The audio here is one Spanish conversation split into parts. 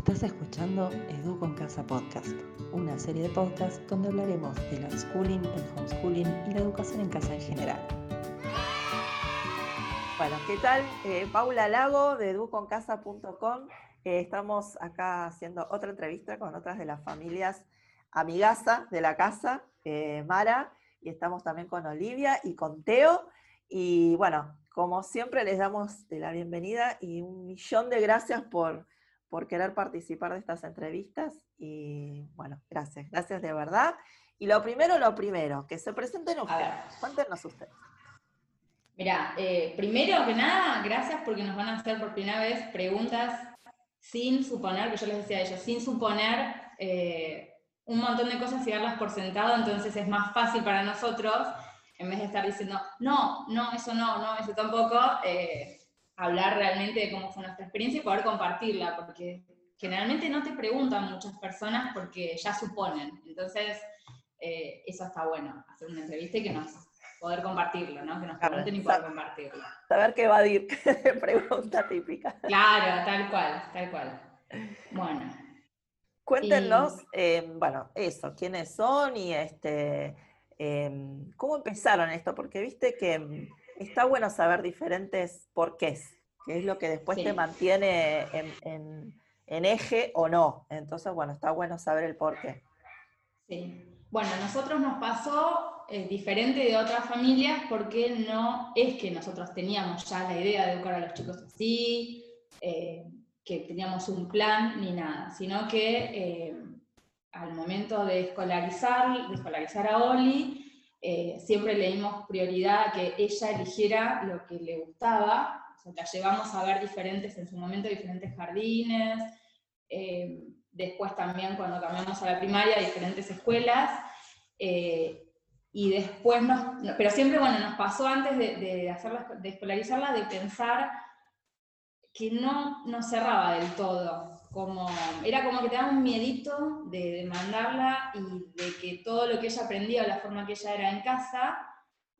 Estás escuchando Edu con Casa Podcast, una serie de podcasts donde hablaremos del unschooling, el homeschooling y la educación en casa en general. Bueno, ¿qué tal? Eh, Paula Lago de educoncasa.com. Eh, estamos acá haciendo otra entrevista con otras de las familias amigaza de la casa, eh, Mara, y estamos también con Olivia y con Teo. Y bueno, como siempre les damos la bienvenida y un millón de gracias por por querer participar de estas entrevistas y bueno, gracias, gracias de verdad. Y lo primero, lo primero, que se presenten ustedes. Cuéntenos ustedes. Mira, eh, primero que nada, gracias porque nos van a hacer por primera vez preguntas sin suponer, que yo les decía a ellos, sin suponer eh, un montón de cosas y darlas por sentado, entonces es más fácil para nosotros, en vez de estar diciendo, no, no, eso no, no, eso tampoco, eh, hablar realmente de cómo fue nuestra experiencia y poder compartirla, porque generalmente no te preguntan muchas personas porque ya suponen. Entonces, eh, eso está bueno, hacer una entrevista y que nos poder compartirlo, ¿no? Que nos pregunten y poder compartirlo. Saber qué evadir, pregunta típica. Claro, tal cual, tal cual. Bueno. Cuéntenos, eh, bueno, eso, quiénes son y este, em, cómo empezaron esto, porque viste que está bueno saber diferentes porqués, que es lo que después te mantiene en, eje o no. Entonces, bueno, está bueno saber el porqué. Sí. Bueno, a nosotros nos pasó eh, diferente de otras familias porque no es que nosotros teníamos ya la idea de educar a los chicos así, eh, que teníamos un plan ni nada, sino que eh, al momento de escolarizar, de escolarizar a Oli, eh, siempre le dimos prioridad a que ella eligiera lo que le gustaba, o sea, la llevamos a ver diferentes, en su momento, diferentes jardines, eh, después también cuando cambiamos a la primaria, diferentes escuelas, eh, y después nos, pero siempre, bueno, nos pasó antes de, de, de escolarizarla, de pensar que no nos cerraba del todo, como, era como que te daba un miedito de, mandarla y de que todo lo que ella aprendía o la forma que ella era en casa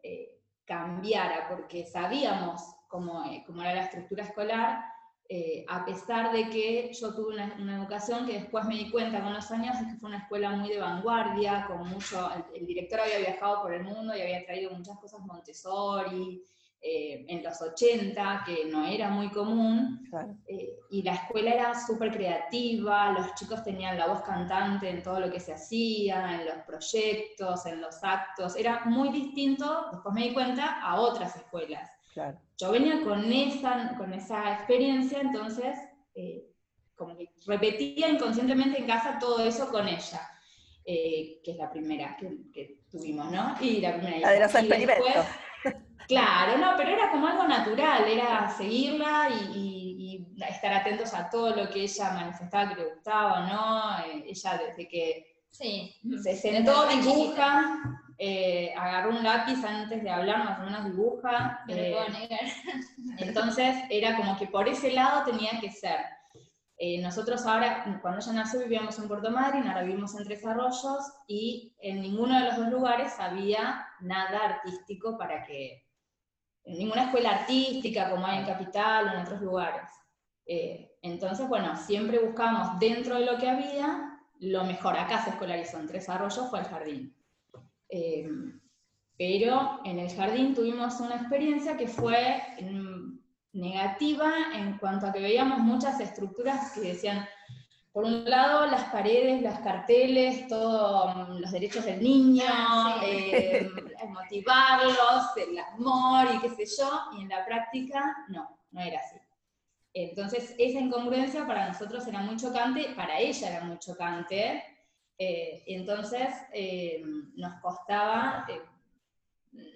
eh, cambiara, porque sabíamos cómo, eh, cómo, era la estructura escolar, eh, a pesar de que yo tuve una, una, educación que después me di cuenta con los años es que fue una escuela muy de vanguardia, con mucho, el, el director había viajado por el mundo y había traído muchas cosas Montessori, eh, en los 80, que no era muy común, eh, y la escuela era súper creativa, los chicos tenían la voz cantante en todo lo que se hacía, en los proyectos, en los actos, era muy distinto, después me di cuenta, a otras escuelas. Yo venía con esa, con esa experiencia, entonces, eh, como que repetía inconscientemente en casa todo eso con ella. que es la primera que, tuvimos, ¿no? Y la primera. La de los experimentos. Claro, no, pero era como algo natural, era seguirla y, estar atentos a todo lo que ella manifestaba que le gustaba, ¿no? Eh, ella desde que sí. se sentó, dibuja, eh, agarró un lápiz antes de hablar, más o menos dibuja. Eh, entonces era como que por ese lado tenía que ser. nosotros ahora, cuando ella nació, vivíamos en Puerto Madryn, ahora vivimos en Tres Arroyos y en ninguno de los dos lugares había nada artístico para que en ninguna escuela artística como hay en Capital o en otros lugares. Eh, entonces, bueno, siempre buscábamos dentro de lo que había lo mejor. Acá se escolarizó en Tres Arroyos, fue el jardín. Eh, pero en el jardín tuvimos una experiencia que fue mm, negativa en cuanto a que veíamos muchas estructuras que decían, por un lado, las paredes, los carteles, todos mm, los derechos del niño, eh, motivarlos, el amor y qué sé yo, y en la práctica no, no era así. Entonces, esa incongruencia para nosotros era muy chocante, para ella era muy chocante, eh, entonces eh, nos costaba,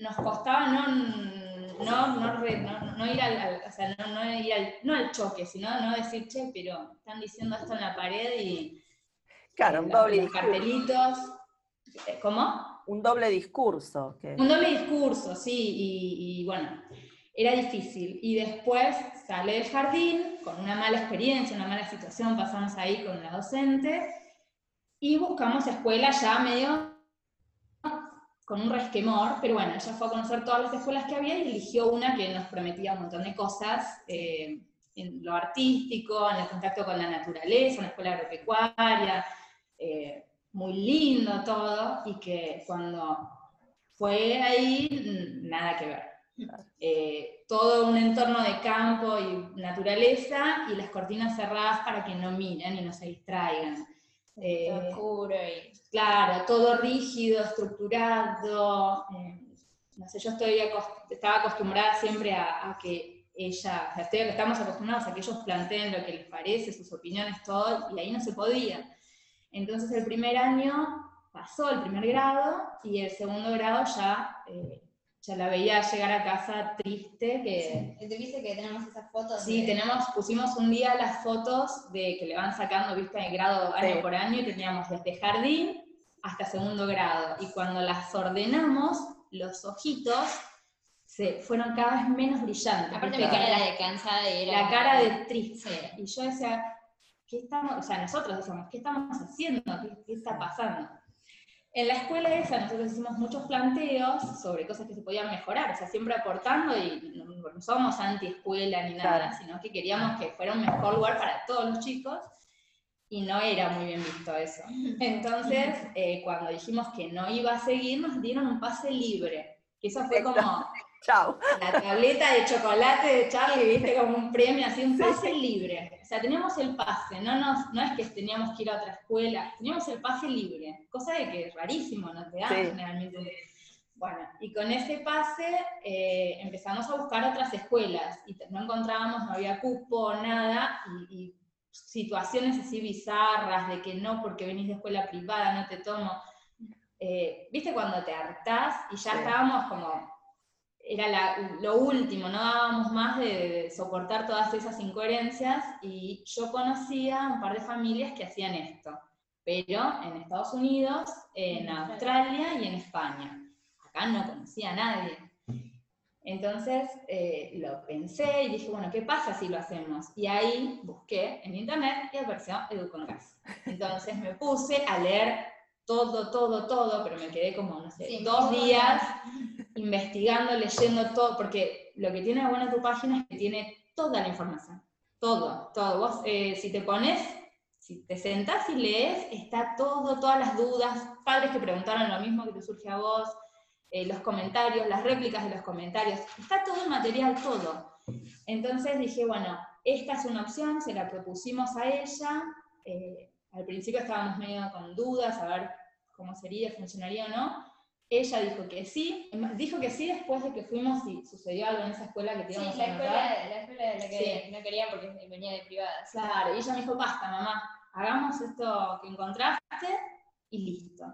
nos costaba no no, no, no, ir al, o sea, no, no, ir al, no al choque, sino no decir, che, pero están diciendo esto en la pared y... Claro, un doble los cartelitos. Eh, ¿Cómo? Un doble discurso. Un doble discurso, sí, y, y, bueno, era difícil. Y después sale del jardín con una mala experiencia, una mala situación, pasamos ahí con la docente y buscamos escuela ya medio con un resquemor, pero bueno, ella fue a conocer todas las escuelas que había y eligió una que nos prometía un montón de cosas, eh, en lo artístico, en el contacto con la naturaleza, una escuela agropecuaria, eh, muy lindo todo, y que cuando fue ahí, nada que ver. Eh, todo un entorno de campo y naturaleza y las cortinas cerradas para que no miren y no se distraigan. Eh, oscuro y... Claro, todo rígido, estructurado. no sé, yo estoy estaba acostumbrada siempre a que ella, o sea, estamos acostumbrados a que ellos planteen lo que les parece, sus opiniones, todo, y ahí no se podía. Entonces el primer año pasó el primer grado y el segundo grado ya, eh, ya la veía llegar a casa triste. Que, sí. ¿Te que tenemos esas fotos? Sí, tenemos, pusimos un día las fotos de que le van sacando, viste, de grado año por año y teníamos desde jardín hasta segundo grado. Y cuando las ordenamos, los ojitos se fueron cada vez menos brillantes. Aparte mi cara era de cansada y era... La cara de triste. Y yo decía, ¿qué estamos, o sea, nosotros decíamos, ¿qué estamos haciendo? ¿Qué, está pasando? En la escuela esa nosotros hicimos muchos planteos sobre cosas que se podían mejorar, o sea, siempre aportando y no, somos anti-escuela ni nada, sino que queríamos que fuera un mejor lugar para todos los chicos y no era muy bien visto eso. Entonces, eh, cuando dijimos que no iba a seguir, nos dieron un pase libre. Eso fue como, Chao. La tableta de chocolate de Charlie, viste, como un premio, así un pase libre. O sea, teníamos el pase, no, nos, no es que teníamos que ir a otra escuela, teníamos el pase libre, cosa de que es rarísimo, no te dan generalmente. Bueno, y con ese pase eh, empezamos a buscar otras escuelas y no encontrábamos, no había cupo, nada, y, situaciones así bizarras de que no, porque venís de escuela privada, no te tomo. Eh, ¿Viste cuando te hartás y ya estábamos como era lo último, no dábamos más de, soportar todas esas incoherencias y yo conocía un par de familias que hacían esto, pero en Estados Unidos, en Australia y en España. Acá no conocía a nadie. Entonces eh, lo pensé y dije, bueno, ¿qué pasa si lo hacemos? Y ahí busqué en internet y apareció Educoncas. Entonces me puse a leer todo, todo, todo, pero me quedé como, no sé, dos días investigando, leyendo todo, porque lo que tiene bueno tu página es que tiene toda la información, todo, todo. Vos, eh, si te pones, si te sentás y lees, está todo, todas las dudas, padres que preguntaron lo mismo que te surge a vos, eh, los comentarios, las réplicas de los comentarios, está todo el material, todo. Entonces dije, bueno, esta es una opción, se la propusimos a ella. Eh, al principio estábamos medio con dudas, a ver cómo sería, funcionaría o no. Ella dijo que sí, dijo que sí después de que fuimos y sucedió algo en esa escuela que teníamos sí, la escuela, la escuela de la que no quería porque venía de privada. Claro, y ella me dijo, basta mamá, hagamos esto que encontraste y listo.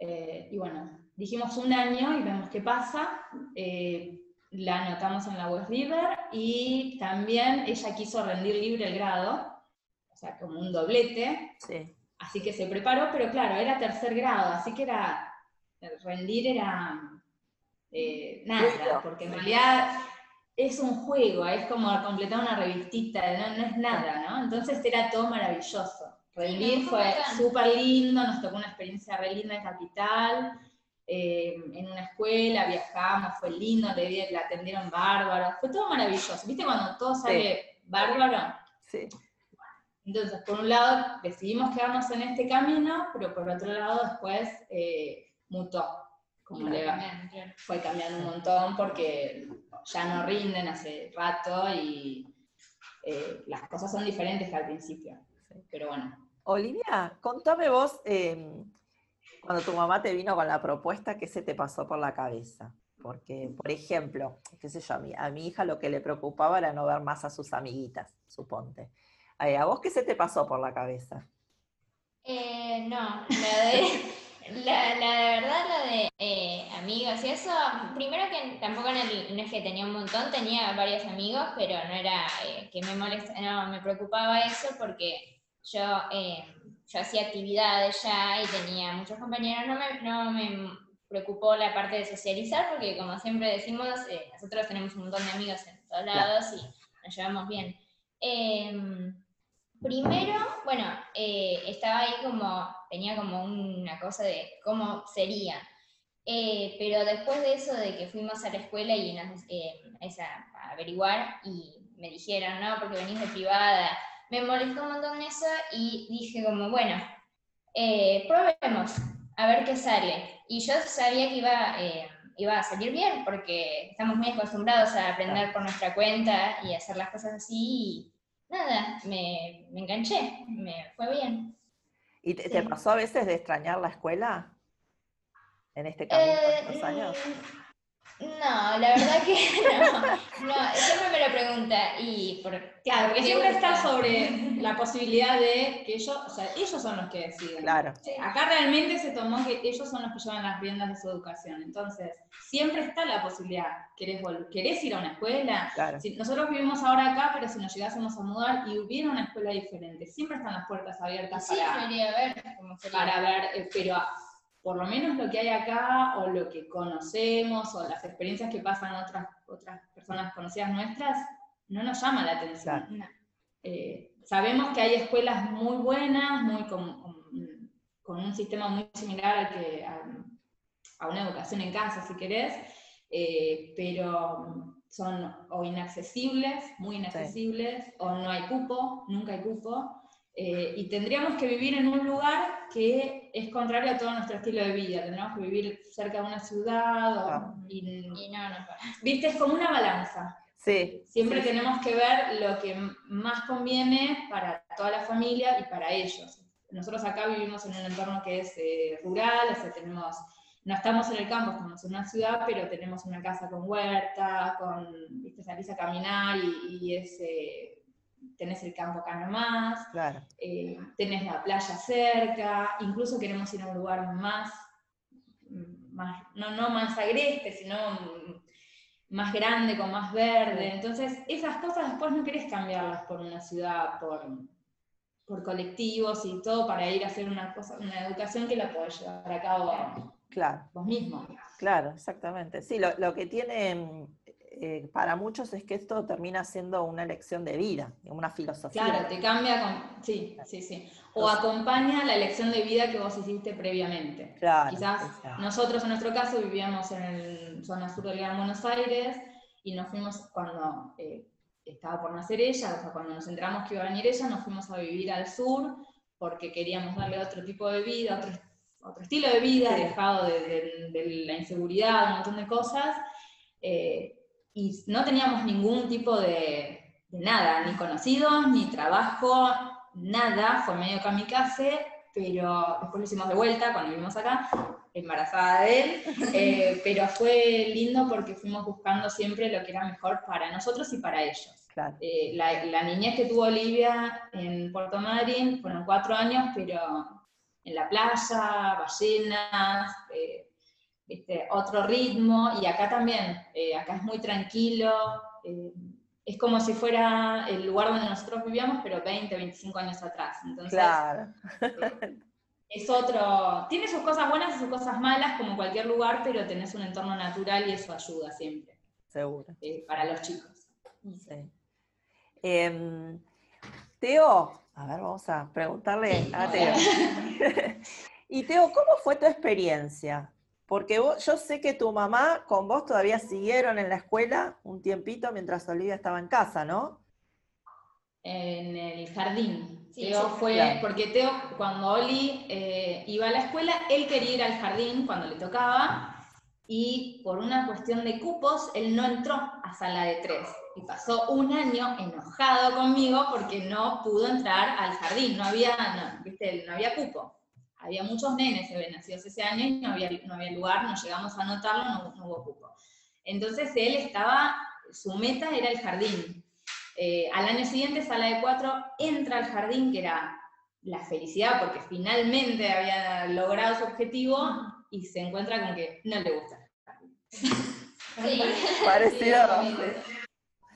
Eh, y bueno, dijimos un año y vemos qué pasa. Eh, la anotamos en la West River y también ella quiso rendir libre el grado, o sea, como un doblete. Sí. Así que se preparó, pero claro, era tercer grado, así que era, rendir era eh, nada, porque en realidad es un juego, es como completar una revistita, no, es nada, ¿no? Entonces era todo maravilloso. Rendir fue súper lindo, nos tocó una experiencia re linda en Capital, eh, en una escuela, viajamos, fue lindo, le, la atendieron bárbaro, fue todo maravilloso. ¿Viste cuando todo sale bárbaro? Sí. Entonces, por un lado, decidimos quedarnos en este camino, pero por otro lado, después eh, mutó. Como le va, fue cambiando un montón porque ya no rinden hace rato y eh, las cosas son diferentes que al principio. Pero bueno. Olivia, contame vos, em, cuando tu mamá te vino con la propuesta, ¿qué se te pasó por la cabeza? Porque, por ejemplo, qué sé yo, a mi, a mi hija lo que le preocupaba era no ver más a sus amiguitas, suponte. ¿A vos qué se te pasó por la cabeza? Eh, no, la de, la, de verdad, la de eh, amigos y eso, primero que tampoco no es que tenía un montón, tenía varios amigos, pero no era eh, que me molesta, no, me preocupaba eso porque yo, yo hacía actividades ya y tenía muchos compañeros, no me, no me preocupó la parte de socializar porque como siempre decimos, nosotros tenemos un montón de amigos en todos lados y nos llevamos bien. Primero, bueno, eh, estaba ahí como, tenía como una cosa de cómo sería. Eh, pero después de eso, de que fuimos a la escuela y nos, eh, a averiguar y me dijeron, no, porque venís de privada. Me molestó un montón eso y dije como, bueno, eh, probemos, a ver qué sale. Y yo sabía que iba, eh, iba a salir bien, porque estamos muy acostumbrados a aprender por nuestra cuenta y hacer las cosas así. Y nada, me, me enganché, me fue bien. ¿Y te, te pasó a veces de extrañar la escuela en este camino de estos años? No, la verdad que no. no siempre me lo pregunta. Y por, claro, porque siempre está sobre la posibilidad de que ellos, o sea, ellos son los que deciden. Claro. Acá realmente se tomó que ellos son los que llevan las riendas de su educación. Entonces, siempre está la posibilidad. ¿Querés, ¿querés ir a una escuela? Claro. Si, nosotros vivimos ahora acá, pero si nos llegásemos a mudar y hubiera una escuela diferente, siempre están las puertas abiertas sí, para, ver cómo sería. para ver, eh, pero por lo menos lo que hay acá o lo que conocemos o las experiencias que pasan otras, otras personas conocidas nuestras, no nos llama la atención. No. Eh, sabemos que hay escuelas muy buenas, muy con, con un sistema muy similar al que, a, a, una educación en casa, si querés, eh, pero son o inaccesibles, muy inaccesibles, sí. o no hay cupo, nunca hay cupo. Eh, y tendríamos que vivir en un lugar que es contrario a todo nuestro estilo de vida. Tendríamos que vivir cerca de una ciudad. O, ah. y, y, no, no. Viste, es como una balanza. Sí. Siempre sí, tenemos que ver lo que más conviene para toda la familia y para ellos. Nosotros acá vivimos en un entorno que es eh, rural, o sea, tenemos, no estamos en el campo, estamos en una ciudad, pero tenemos una casa con huerta, con, viste, salís a caminar y, y es... Eh, tenés el campo acá nomás, claro. eh, tenés la playa cerca, incluso queremos ir a un lugar más, más no, no más agreste, sino más grande, con más verde. Entonces, esas cosas después no querés cambiarlas por una ciudad, por, por colectivos y todo para ir a hacer una, cosa, una educación que la podés llevar a cabo claro. vos mismo. Claro, exactamente. Sí, lo, lo que tiene eh, para muchos es que esto termina siendo una elección de vida, una filosofía. Claro, te cambia, con, sí, sí, sí. O acompaña la elección de vida que vos hiciste previamente. Claro, Quizás nosotros en nuestro caso vivíamos en el zona sur de Gran Buenos Aires y nos fuimos cuando eh, estaba por nacer ella, o sea, cuando nos enteramos que iba a venir ella, nos fuimos a vivir al sur porque queríamos darle otro tipo de vida, otro, otro estilo de vida, Sí. dejado de, de- de la inseguridad, un montón de cosas. eh, y no teníamos ningún tipo de, de nada, ni conocidos, ni trabajo, nada, fue medio kamikaze, pero después lo hicimos de vuelta cuando vivimos acá, embarazada de él, eh, pero fue lindo porque fuimos buscando siempre lo que era mejor para nosotros y para ellos. Claro. Eh, la, la niñez que tuvo Olivia en Puerto Madryn fueron cuatro años, pero en la playa, ballenas, eh, ¿viste? otro ritmo, y acá también, eh, acá es muy tranquilo, eh, es como si fuera el lugar donde nosotros vivíamos, pero 20, 25 años atrás. Entonces, Claro. es otro, tiene sus cosas buenas y sus cosas malas, como cualquier lugar, pero tenés un entorno natural y eso ayuda siempre, Seguro. eh, para los chicos. Sí. Em, Teo, a ver, vamos a preguntarle a Teo. y Teo, ¿cómo fue tu experiencia? Porque vos- yo sé que tu mamá con vos todavía siguieron en la escuela un tiempito mientras Olivia estaba en casa, ¿no? En el jardín. Sí, Teo sí, fue, claro. porque Teo, cuando Oli eh, iba a la escuela, él quería ir al jardín cuando le tocaba, y por una cuestión de cupos, él no entró a sala de tres. Y pasó un año enojado conmigo porque no pudo entrar al jardín, no había, no, ¿viste? no había cupo. Había muchos nenes nacidos ese año y no había, no había lugar, no llegamos a anotarlo, no, no hubo cupo. Entonces él estaba, su meta era el jardín. Eh, al año siguiente, sala de cuatro, entra al jardín, que era la felicidad, porque finalmente había logrado su objetivo, y se encuentra con que no le gusta. Sí. Parecido.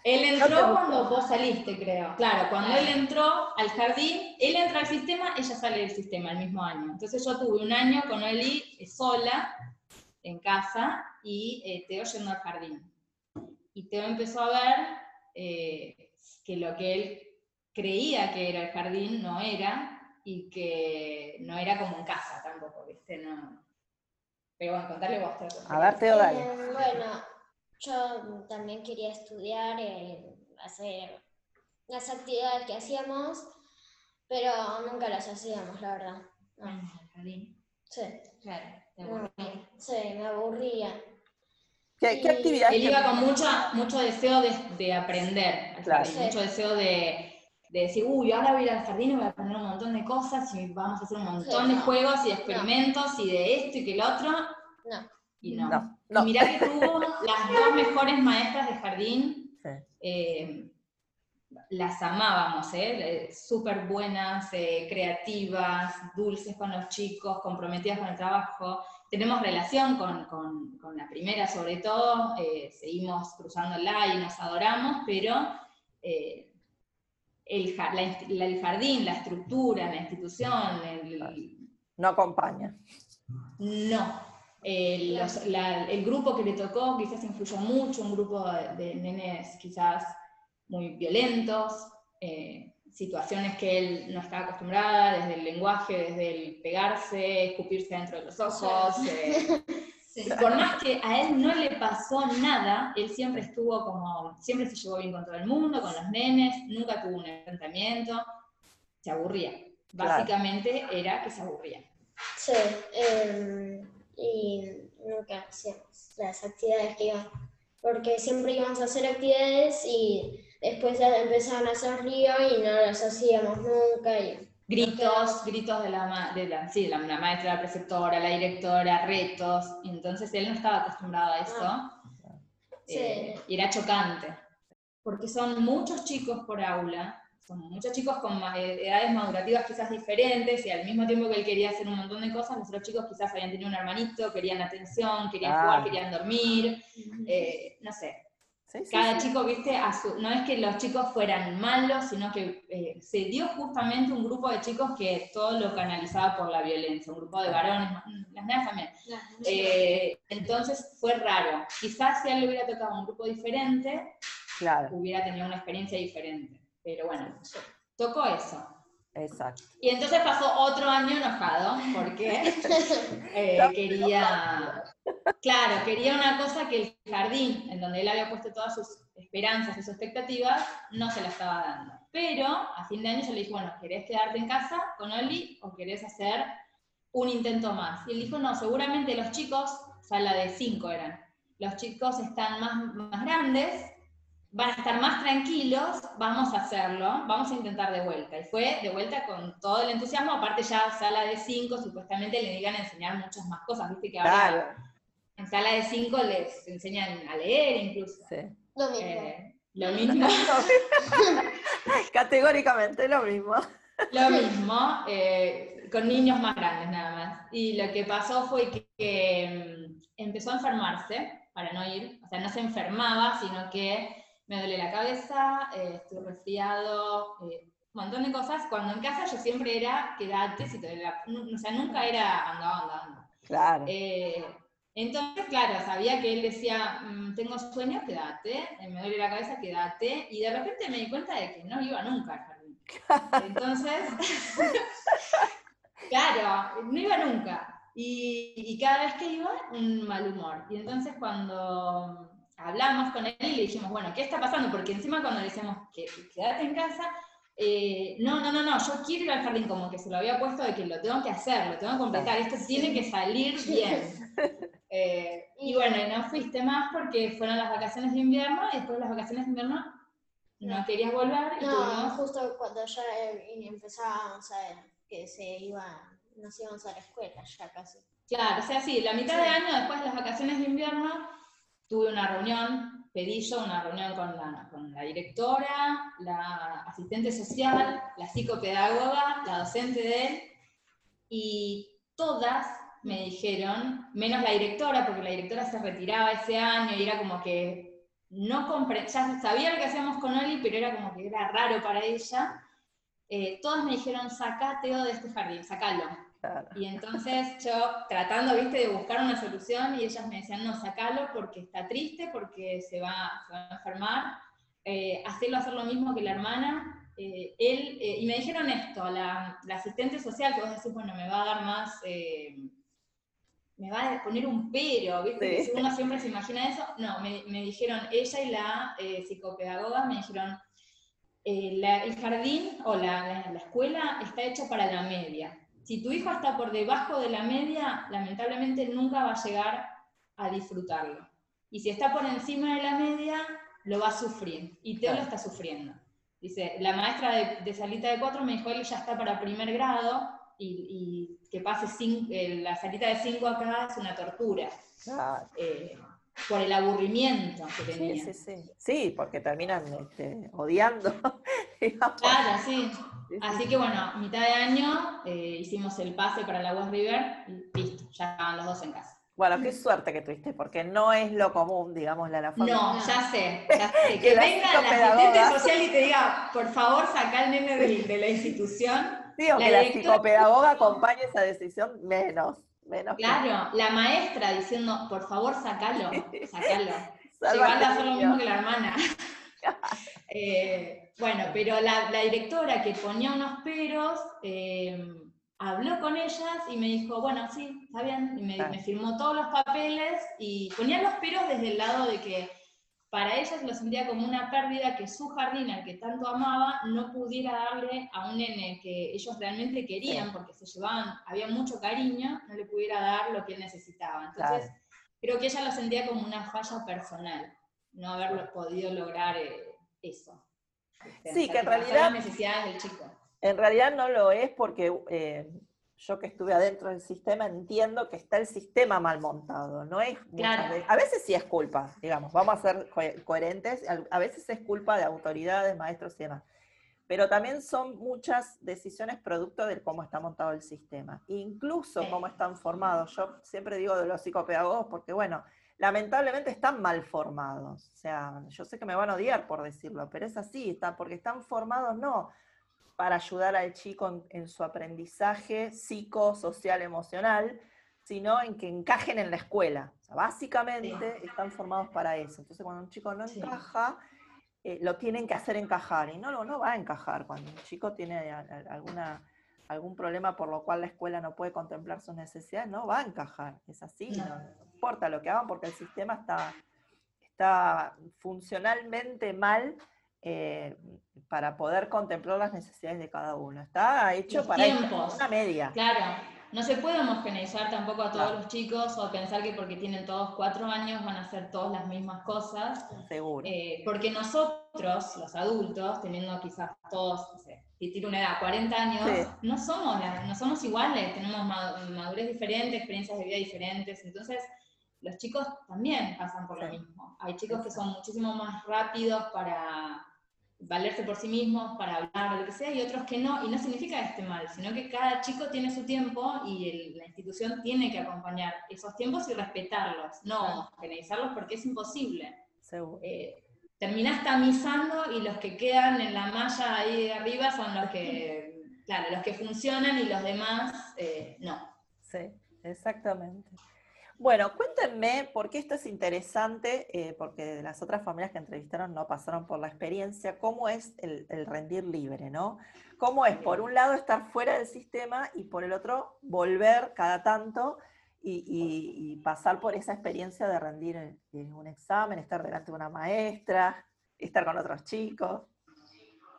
Él entró cuando vos saliste, creo. Claro, cuando él entró al jardín, él entra al sistema, ella sale del sistema el mismo año. Entonces yo tuve un año con Eli eh, sola, en casa, y eh, Teo yendo al jardín. Y Teo empezó a ver eh, que lo que él creía que era el jardín no era, y que no era como en casa tampoco, ¿viste? No. Pero bueno, contarle vos, Teo. A ver, Teo, dale. Eh, bueno, yo también quería estudiar, eh, hacer las actividades que hacíamos, pero nunca las hacíamos, la verdad. No. En el jardín. Sí, Claro, te no, aburría. sí, me aburría. ¿Qué, qué actividades? Él iba con mucha, mucho deseo de, de aprender, Claro. Sí. mucho deseo de, de decir, uy, ahora voy a ir al jardín y voy a aprender un montón de cosas y vamos a hacer un montón Sí, de no. juegos y de experimentos y de esto y que lo otro. No. Y no. No, no. mirá que tuvo las dos mejores maestras de jardín, Sí. eh, las amábamos, ¿eh? súper buenas, eh, creativas, dulces con los chicos, comprometidas con el trabajo. Tenemos relación con, con- con la primera sobre todo, eh, seguimos cruzándola y nos adoramos, pero eh, el, ja- la inst- la- el jardín, la estructura, la institución, el, No acompaña. no. El, los- la- el grupo que le tocó quizás influyó mucho, un grupo de, de nenes quizás muy violentos, eh, situaciones que él no estaba acostumbrada, desde el lenguaje, desde el pegarse, escupirse dentro de los ojos. eh, Sí. por más que a él no le pasó nada, él siempre estuvo como, siempre se llevó bien con todo el mundo, con los nenes, nunca tuvo un enfrentamiento, se aburría. Claro. Básicamente era que se aburría. Sí, em, y nunca hacíamos las actividades que iban, porque siempre íbamos a hacer actividades y después empezaban a hacer lío y no las hacíamos nunca. Y, Gritos, gritos de la, ma- de la, sí, la, la maestra, la preceptora, la directora, retos, y entonces él no estaba acostumbrado a eso, Sí. eh, y era chocante, porque son muchos chicos por aula, son muchos chicos con edades madurativas quizás diferentes, y al mismo tiempo que él quería hacer un montón de cosas, los otros chicos quizás habían tenido un hermanito, querían atención, querían Ah. jugar, querían dormir, eh, no sé, Sí, sí, cada sí. chico, viste, a su- no es que los chicos fueran malos, sino que eh, se dio justamente un grupo de chicos que todo lo canalizaba por la violencia, un grupo de varones, las nenas también. Eh, entonces fue raro. Quizás si a él le hubiera tocado un grupo diferente, Claro, hubiera tenido una experiencia diferente. Pero bueno, tocó eso. exacto. Y entonces pasó otro año enojado, porque eh, quería, claro, quería una cosa que el jardín, en donde él había puesto todas sus esperanzas y sus expectativas, no se la estaba dando. Pero a fin de año yo le dije, bueno, ¿querés quedarte en casa con Oli o querés hacer un intento más? Y él dijo, no, seguramente los chicos, sala de cinco eran, los chicos están más, más grandes, van a estar más tranquilos, vamos a hacerlo, vamos a intentar de vuelta. Y fue de vuelta con todo el entusiasmo, aparte ya sala de 5, supuestamente le iban a enseñar muchas más cosas, viste que ahora Claro, en sala de 5 les enseñan a leer incluso. sí. lo mismo. Eh, lo mismo, Categóricamente lo mismo. lo mismo, eh, con niños más grandes nada más. Y lo que pasó fue que, que, mm, empezó a enfermarse para no ir, o sea, no se enfermaba, sino que me duele la cabeza, eh, estoy resfriado, eh, un montón de cosas. Cuando en casa yo siempre era, quédate, si te duele la- o sea, nunca era, anda, anda, anda. Claro. Eh, entonces, claro, sabía que él decía, "Mm, tengo sueño, quédate, eh, me duele la cabeza, quédate, y de repente me di cuenta de que no iba nunca al jardín. Entonces, claro, no iba nunca. Y, y cada vez que iba, un mal humor. Y entonces cuando hablamos con él y le dijimos, bueno, ¿qué está pasando? Porque encima cuando le decíamos que quédate en casa, eh, no, no, no, no, yo quiero ir al jardín, como que se lo había puesto de que lo tengo que hacer, lo tengo que completar, esto tiene que salir bien. Eh, y bueno, no fuiste más porque fueron las vacaciones de invierno y después de las vacaciones de invierno no querías volver y No, tuvimos- justo cuando ya eh, empezábamos a ver que se iba, nos íbamos a la escuela ya casi. Claro, o sea, sí, la mitad de Sí. año después de las vacaciones de invierno tuve una reunión, pedí yo una reunión con la, directora, la asistente social, la psicopedagoga, la docente de él, y todas me dijeron, menos la directora, porque la directora se retiraba ese año y era como que no compré, ya sabía lo que hacíamos con Oli, pero era como que era raro para ella. Eh, todas me dijeron, saca Teo de este jardín, sacalo. Claro. Y entonces yo tratando, viste, de buscar una solución y ellas me decían, no, sacalo porque está triste, porque se va, se va a enfermar, eh, hacerlo hacer lo mismo que la hermana. Eh, él, eh, y me dijeron esto, la, la asistente social, que vos decís, bueno, me va a dar más, eh, me va a poner un pero, ¿viste? Sí. Uno siempre se imagina eso. No, me, me dijeron, ella y la eh, psicopedagoga me dijeron, eh, la- el jardín o la, la- la escuela está hecha para la media. Si tu hijo está por debajo de la media, lamentablemente nunca va a llegar a disfrutarlo. Y si está por encima de la media, lo va a sufrir. Y Teo lo está sufriendo. Dice, la maestra de, de salita de cuatro me dijo, él ya está para primer grado y, y que pase eh, la salita de cinco acá es una tortura. Claro. eh, por el aburrimiento que Sí, tenía. sí, sí. Sí, porque terminan este, odiando. digamos. Claro, sí. Sí, sí. Así que bueno, mitad de año eh, hicimos el pase para la West River y listo, ya estaban los dos en casa. Bueno, qué suerte que tuviste, porque no es lo común, digámosle a la familia. No, ya sé, ya sé. Que la venga la asistente social y te diga, por favor, saca al nene de, de la institución. Sí, o la que la psicopedagoga acompañe esa decisión, menos. menos que- Claro, la maestra diciendo, por favor, sacalo, sacalo. Llevarla a hacer lo mismo que la hermana. Eh, bueno, pero la, la directora que ponía unos peros, eh, habló con ellas y me dijo, bueno, sí, está bien, y me, me firmó todos los papeles y ponía los peros desde el lado de que para ellas lo sentía como una pérdida que su jardín, al que tanto amaba, no pudiera darle a un nene que ellos realmente querían, Sí. porque se llevaban, había mucho cariño, no le pudiera dar lo que él necesitaba. Entonces, Claro. creo que ella lo sentía como una falla personal, no haberlo podido lograr eh, eso. Sí, que en realidad- las necesidades del chico. En realidad no lo es porque eh, yo que estuve adentro del sistema entiendo que está el sistema mal montado. No es muchas Claro. veces- a veces sí es culpa, digamos, vamos a ser co- coherentes, a veces es culpa de autoridades, maestros y demás. Pero también son muchas decisiones producto de cómo está montado el sistema. Incluso cómo están formados. Yo siempre digo de los psicopedagogos porque, bueno, lamentablemente están mal formados. O sea, yo sé que me van a odiar por decirlo, pero es así, está, porque están formados no para ayudar al chico en, en su aprendizaje psicosocial, emocional, sino en que encajen en la escuela. O sea, básicamente están formados para eso. Entonces, cuando un chico no Sí. encaja, eh, lo tienen que hacer encajar. Y no, no, no va a encajar. Cuando un chico tiene a- a- alguna, algún problema por lo cual la escuela no puede contemplar sus necesidades, no va a encajar. Es así. No importa lo que hagan porque el sistema está, está funcionalmente mal eh, para poder contemplar las necesidades de cada uno. Está hecho Los para tiempos. una media. Claro, no se puede homogeneizar tampoco a todos Claro. los chicos o pensar que porque tienen todos cuatro años van a hacer todas las mismas cosas. Seguro. Eh, porque nosotros, los adultos, teniendo quizás todos, no sé, si tiro una edad, 40 años, Sí. no, somos, no somos iguales, tenemos ma- madurez diferente, experiencias de vida diferentes, entonces los chicos también pasan por lo mismo. Hay chicos que son muchísimo más rápidos para valerse por sí mismos, para hablar, lo que sea, y otros que no, y no significa que esté mal, sino que cada chico tiene su tiempo y el- la institución tiene que acompañar esos tiempos y respetarlos, no homogeneizarlos porque es imposible seguro. eh, terminás tamizando y los que quedan en la malla ahí de arriba son los que, claro, los que funcionan y los demás eh, no. Sí, exactamente. Bueno, cuéntenme, porque esto es interesante, eh, porque las otras familias que entrevistaron no pasaron por la experiencia, cómo es el, el rendir libre, ¿no? ¿Cómo es, por un lado, estar fuera del sistema y por el otro, volver cada tanto y, y- y pasar por esa experiencia de rendir un examen, estar delante de una maestra, estar con otros chicos?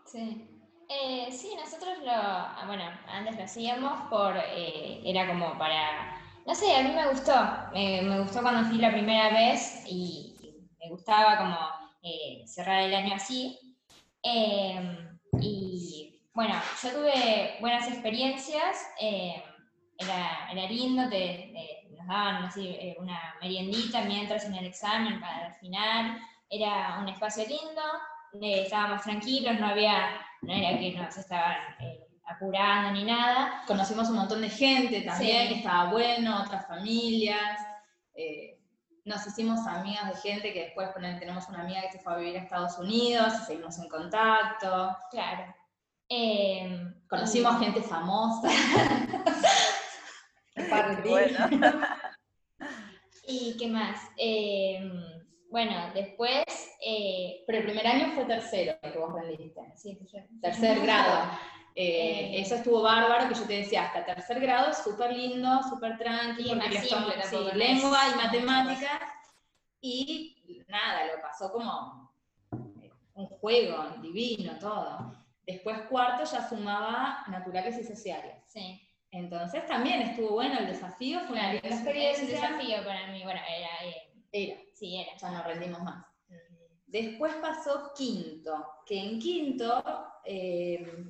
Sí. Eh, sí, nosotros lo, ah, bueno, antes lo hacíamos por, eh, era como para, no sé, a mí me gustó, eh, me gustó cuando fui la primera vez y, me gustaba como eh, cerrar el año así. Eh, y bueno, yo tuve buenas experiencias, eh, era, era lindo, te- nos daban así, eh, una meriendita mientras en el examen para el final, era un espacio lindo, eh, estábamos tranquilos, no había, no era que nos estaban apurando ni nada. Conocimos un montón de gente también, Sí. que estaba bueno, otras familias. eh, nos hicimos amigas de gente que después tenemos una amiga que se fue a vivir a Estados Unidos y seguimos en contacto. Claro. Eh, Conocimos y- gente famosa. Bueno, ¿Y qué más? Eh, bueno, después Eh, Pero el primer año fue tercero que vos rendiste. sí, yo- Tercer grado. Eh, Eh, eso estuvo bárbaro, que yo te decía, hasta tercer grado, súper lindo, súper tranquilo, es porque simple tomo- sí, lengua y matemáticas, y nada, lo pasó como eh, un juego divino, todo. Después cuarto ya sumaba naturales y sociales. sí. Entonces también estuvo bueno el desafío, fue una Claro, linda es, un- experiencia. es un desafío para mí. Bueno, era, eh, Era, sí, era. ya no rendimos más. Después pasó quinto, que en quinto eh,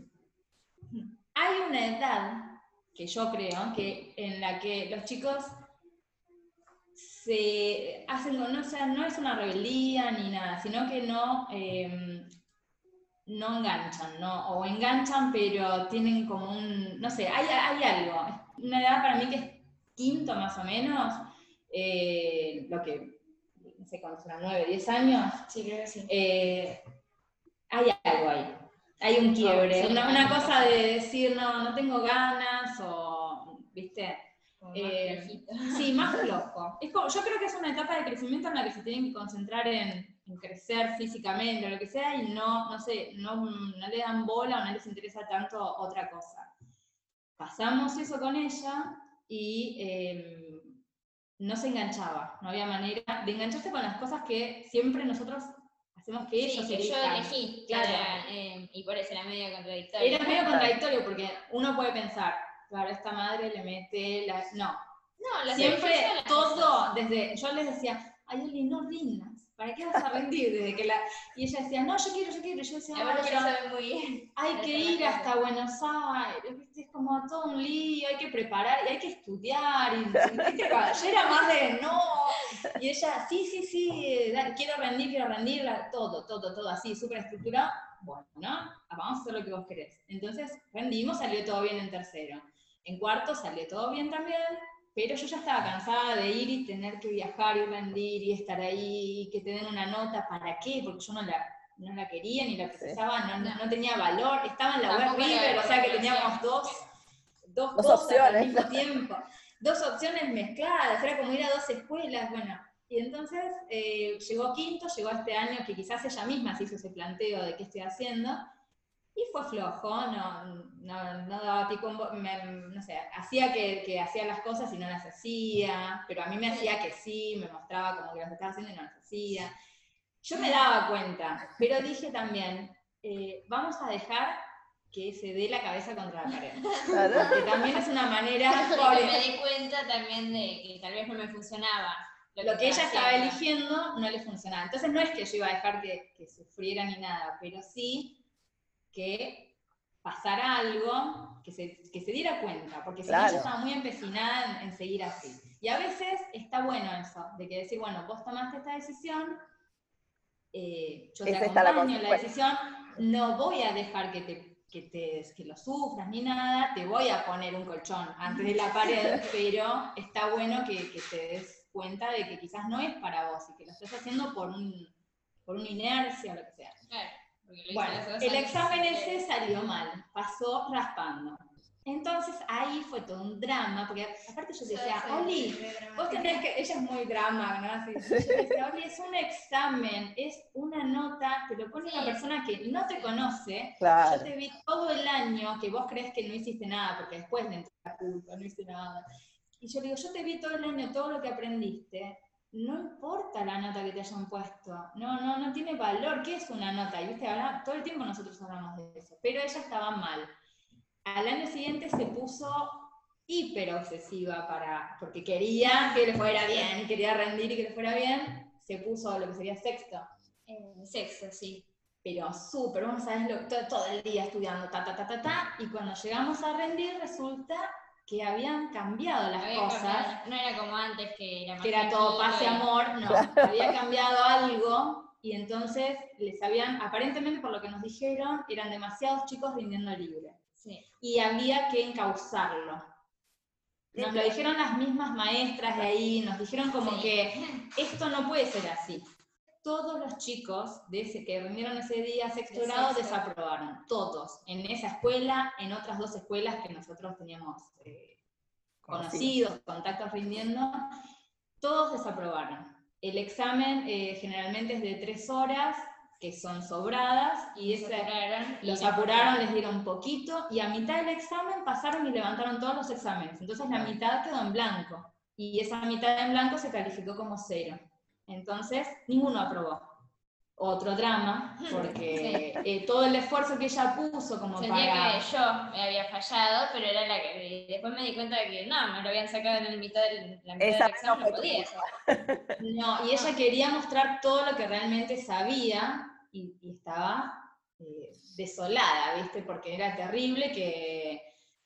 hay una edad que yo creo que en la que los chicos se hacen, no, o sea, no es una rebeldía ni nada, sino que no, eh, no enganchan, ¿no? o enganchan pero tienen como un, no sé, hay, hay algo, una edad para mí que es quinto más o menos, eh, lo que, no sé cuántos serán, nueve, diez años, Sí, creo que sí. eh, hay algo ahí. Hay un quiebre, una, una cosa de decir, no, no tengo ganas, o, ¿viste? Más Eh. Sí, más flojo. Es como- yo creo que es una etapa de crecimiento en la que se tienen que concentrar en, en crecer físicamente o lo que sea, y no, no sé, no, no le dan bola o no les interesa tanto otra cosa. Pasamos eso con ella y eh, no se enganchaba, no había manera de engancharse con las cosas que siempre nosotros hacemos que ellos Sí, que yo elegí. Claro. Era, eh, y por eso era medio contradictorio. Era medio contradictorio porque uno puede pensar, claro, esta madre le mete la... No, No, las siempre todo, desde, yo les decía, ay Eli, no rindas, ¿para qué vas a rendir? Desde que la, y ella decía, no, yo quiero, yo quiero, y yo decía, La "Ay, verdad pero ya saben muy bien. hay que ir cosas". hasta Buenos Aires, es como todo un lío, hay que preparar, y hay que estudiar, y, yo era más de, no, y ella, sí, sí, sí, da- quiero rendir, quiero rendir, todo, todo, todo así, súper estructurado, bueno, ¿no? Vamos a hacer lo que vos querés. Entonces rendimos, salió todo bien en tercero. En cuarto salió todo bien también, pero yo ya estaba cansada de ir y tener que viajar y rendir y estar ahí, y que te den una nota, ¿para qué? Porque yo no la, no la quería ni la precisaba, no, no- no. tenía valor, estaba en la web River, o sea que teníamos dos, dos, Dos cosas al opciones. mismo tiempo, dos opciones mezcladas, era como ir a dos escuelas, bueno. Y entonces eh, llegó quinto, llegó este año que quizás ella misma se hizo ese planteo de qué estoy haciendo, y fue flojo, no, no, no daba pico, no sé, hacía que, que hacía las cosas y no las hacía, pero a mí me hacía que sí, me mostraba como que las estaba haciendo y no las hacía. Yo me daba cuenta, pero dije también, eh, vamos a dejar que se dé la cabeza contra la pared. Claro. Porque también es una manera, pobre, me di cuenta también de que tal vez no me funcionaba. lo que ella estaba eligiendo no le funcionaba. Entonces no es que yo iba a dejar que, que sufriera ni nada, pero sí que pasara algo, que se, que se diera cuenta, porque si no ella estaba muy empecinada en, en seguir así. Y a veces está bueno eso, de que decir, bueno, vos tomaste esta decisión, eh, yo te acompaño en la decisión, no voy a dejar que te que, te, que lo sufras ni nada, te voy a poner un colchón antes de la pared, pero está bueno que, que te des cuenta de que quizás no es para vos y que lo estás haciendo por, un, por una inercia o lo que sea. Bueno, el examen ese salió mal, pasó raspando. Entonces ahí fue todo un drama, porque aparte yo Yo decía, Oli, vos tenés que, ella es muy drama, ¿no? Así, yo decía, Oli, es un examen, es una nota, te lo pone Sí. una persona que no te conoce, yo Claro. te vi todo el año que vos crees que no hiciste nada, porque después le entró la culpa, no hice nada. Y yo digo, yo te vi todo el año, todo lo que aprendiste, no importa la nota que te hayan puesto, no, no, no tiene valor, ¿qué es una nota? Y viste, ahora todo el tiempo nosotros hablamos de eso, pero ella estaba mal. Al año siguiente se puso hiper obsesiva para, porque quería que le fuera bien, quería rendir y que le fuera bien, se puso lo que sería sexto Eh, sexo, sí. pero súper, no sabés lo, todo, todo el día estudiando, ta, ta, ta, ta, ta, y cuando llegamos a rendir resulta que habían cambiado las Había cosas, cambiado, No era como antes que era más que era todo paz y amor, no, había cambiado algo, y entonces les habían, aparentemente por lo que nos dijeron, eran demasiados chicos rindiendo libre, Sí. y había que encauzarlo. Nos lo dijeron las mismas maestras de ahí, nos dijeron como Sí. que esto no puede ser así. Todos los chicos de ese, que rindieron ese día sexto grado desaprobaron, todos, en esa escuela, en otras dos escuelas que nosotros teníamos eh, conocidos, contactos rindiendo, todos desaprobaron. el examen eh, generalmente es de tres horas, que son sobradas, y y los apuraron, les dieron poquito, y a mitad del examen pasaron y levantaron todos los exámenes. Entonces la mitad quedó en blanco, y esa mitad en blanco se calificó como cero. Entonces, ninguno aprobó. Otro drama, porque eh, todo el esfuerzo que ella puso como Sentía para... que yo me había fallado, pero era la que. Después me di cuenta de que no, me lo habían sacado en el mitad del, la mitad Esa del examen, no no podía. No, y ella quería mostrar todo lo que realmente sabía y, y estaba eh, desolada, ¿viste? Porque era terrible que,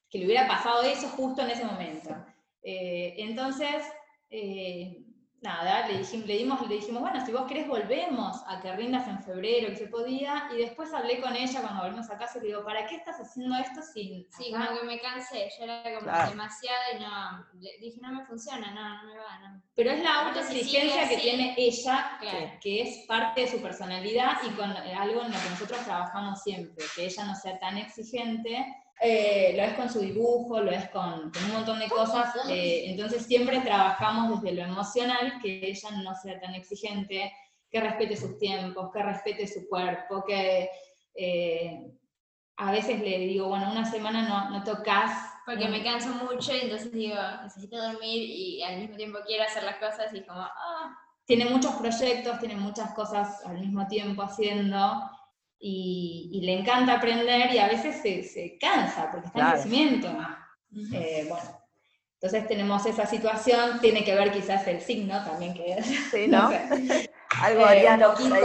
que le hubiera pasado eso justo en ese momento. Eh, entonces, eh, nada, le dijimos, le, dimos, le dijimos, bueno, si vos querés volvemos a que rindas en febrero, que se podía, y después hablé con ella cuando volvimos a casa y le digo, ¿para qué estás haciendo esto sin... Sí, acá?". como que me cansé, yo era como Claro. demasiado y no. le- Dije, no me funciona, no, no me va, no. Pero es la autoexigencia que tiene ella Claro. que es parte de su personalidad y con eh, algo en lo que nosotros trabajamos siempre, que ella no sea tan exigente, eh, lo es con su dibujo, lo es con, con un montón de cosas, eh, entonces siempre trabajamos desde lo emocional, que ella no sea tan exigente, que respete sus tiempos, que respete su cuerpo, que eh, a veces le digo, bueno, una semana no, no tocas. Porque un- me canso mucho y entonces digo, necesito dormir y al mismo tiempo quiero hacer las cosas y como, ah, tiene muchos proyectos, tiene muchas cosas al mismo tiempo haciendo y, y le encanta aprender y a veces se, se cansa porque está Claro. en crecimiento. Eh, bueno, entonces tenemos esa situación, tiene que ver quizás el signo también que es, Sí, no ¿no? sé, Algo eh, ariano ahí.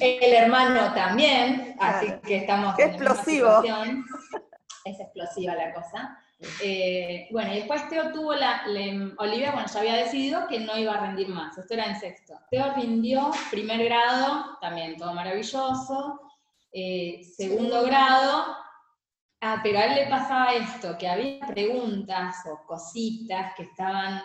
El hermano también, así que estamos Qué en la misma explosivo. situación. Es explosiva la cosa. Eh, bueno, y después Teo tuvo la, Olivia, bueno, ya había decidido que no iba a rendir más, esto era en sexto. Teo rindió primer grado, también todo maravilloso, eh, segundo grado, ah, pero a él le pasaba esto, que había preguntas o cositas que estaban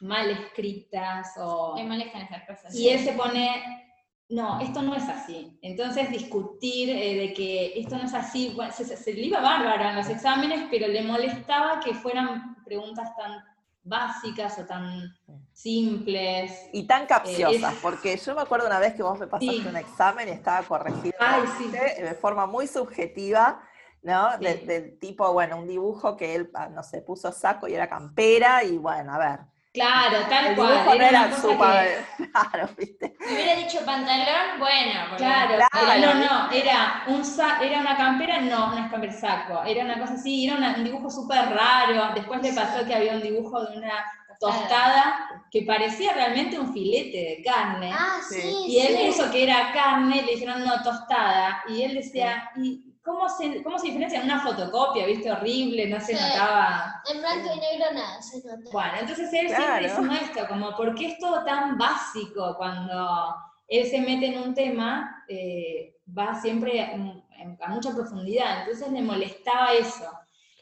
mal escritas o... me molestan esas cosas. Y él se pone, no, esto no es así. Entonces discutir eh, de que esto no es así, bueno, se, se- se le iba bárbaro en los exámenes, pero le molestaba que fueran preguntas tan básicas o tan simples. Y tan capciosas, es- porque yo me acuerdo una vez que vos me pasaste Sí. un examen y estaba corregido Ay, sí. de forma muy subjetiva, ¿no? De- del tipo, bueno, un dibujo que él, ah, no sé, puso saco y era campera, y bueno, a ver. Claro, tal El cual. era era una cosa su que- padre. Claro, ¿viste? Si hubiera dicho pantalón, bueno, porque Claro, Claro. no, no, era, un sa- era una campera, no, no es campera saco, era una cosa así, era una- un dibujo súper raro, después le pasó que había un dibujo de una tostada que parecía realmente un filete de carne, Ah, Sí. y él sí. puso que era carne, le dijeron no, tostada, y él decía, ¿y cómo se, cómo se diferencia en una fotocopia, viste, horrible, no se Sí. notaba... En blanco y negro nada, se nota. Bueno, entonces él Claro. siempre diciendo esto, como, ¿por qué es todo tan básico cuando él se mete en un tema? eh, va siempre a mucha profundidad, entonces le molestaba eso.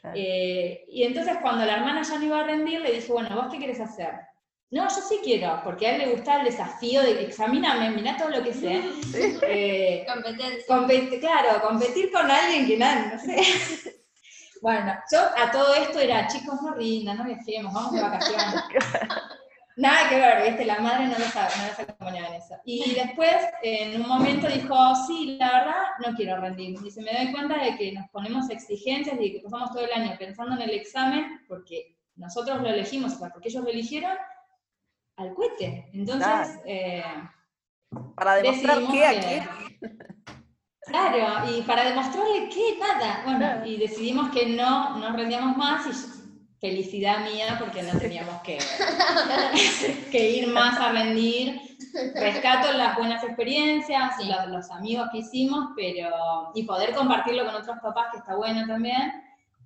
Claro. Eh, y entonces cuando la hermana ya no iba a rendir, le dije, bueno, ¿vos qué querés hacer? No, yo sí quiero, porque a él le gustaba el desafío de examíname, mirá todo lo que sé. Eh, competencia. Compet- claro, competir con alguien que nada, no sé. Bueno, yo a todo esto era, chicos, no rindan, no viajemos, vamos de vacaciones. Nada que ver, ¿viste? La madre no los, no los acompañaba en eso. Y después, en un momento dijo, sí, la verdad, no quiero rendir. Dice, me doy cuenta de que nos ponemos exigencias y que pasamos todo el año pensando en el examen, porque nosotros lo elegimos, o sea, porque ellos lo eligieron, al cohete. Entonces, eh, Para demostrar qué que- aquí. Claro, y para demostrarle que nada, bueno, y decidimos que no, no rendíamos más y felicidad mía porque no teníamos que, que ir más a rendir. Rescato las buenas experiencias, Sí. los, los amigos que hicimos, pero y poder compartirlo con otros papás que está bueno también,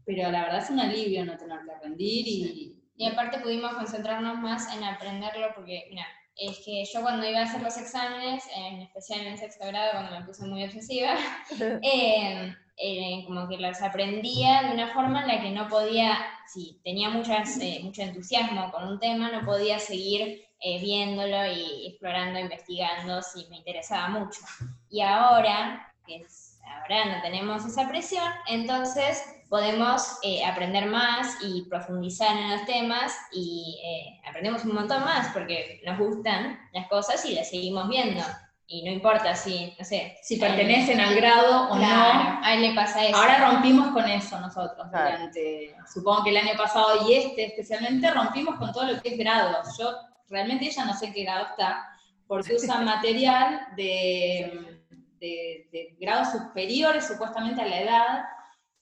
pero la verdad es un alivio no tener que rendir y, Y aparte pudimos concentrarnos más en aprenderlo porque, mira, es que yo cuando iba a hacer los exámenes, en especial en sexto grado, cuando me puse muy obsesiva, eh, eh, como que los aprendía de una forma en la que no podía, si tenía muchas, eh, mucho entusiasmo con un tema, no podía seguir eh, viéndolo y explorando, investigando si me interesaba mucho. Y ahora, que es ahora no tenemos esa presión, entonces podemos eh, aprender más y profundizar en los temas y eh, aprendemos un montón más porque nos gustan las cosas y las seguimos viendo. Y no importa si, no sé. Si pertenecen al grado o no. A él le pasa eso. Ahora rompimos con eso nosotros. Durante, supongo que el año pasado y este especialmente rompimos con todo lo que es grado. Yo realmente ella no sé qué grado está, porque usan material de, de, grados superiores supuestamente a la edad.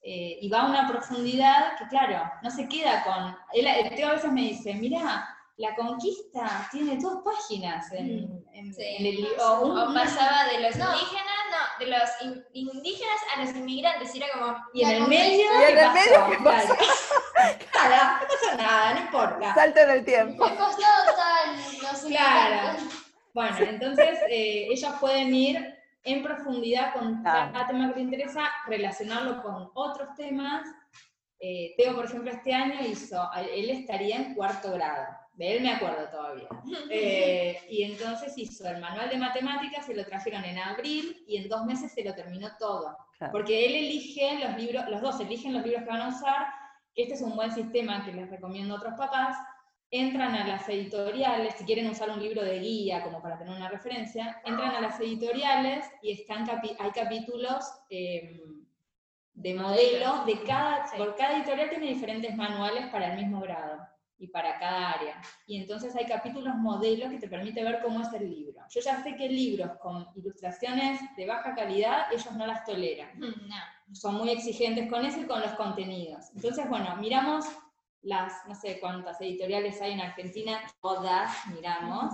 Eh, y va a una profundidad que, claro, no se queda con... Él, Teo a veces me dice, mira, la conquista tiene dos páginas en, mm, el libro. O, pasaba de los indígenas, no, de los indígenas a los inmigrantes, y era como. Y en el medio. ¿Y en el medio qué pasó? Claro. no pasa nada, no importa. Salto en el tiempo. no sé Claro. Bueno, entonces eh, ellos pueden ir en profundidad con cada tema que te interesa, relacionarlo con otros temas. Eh, Teo, por ejemplo, este año hizo, él estaría en cuarto grado de él me acuerdo todavía. Eh, y entonces hizo el manual de matemáticas, se lo trajeron en abril y en dos meses se lo terminó todo. Porque él elige los libros, los dos eligen los libros que van a usar, este es un buen sistema que les recomiendo a otros papás, entran a las editoriales, si quieren usar un libro de guía como para tener una referencia, entran a las editoriales y están hay capítulos em, de modelo, de cada, por cada editorial tiene diferentes manuales para el mismo grado y para cada área. Y entonces hay capítulos modelos que te permite ver cómo es el libro. Yo ya sé que libros con ilustraciones de baja calidad, ellos no las toleran. No. Son muy exigentes con eso y con los contenidos. Entonces, bueno, miramos las, no sé cuántas editoriales hay en Argentina, todas miramos,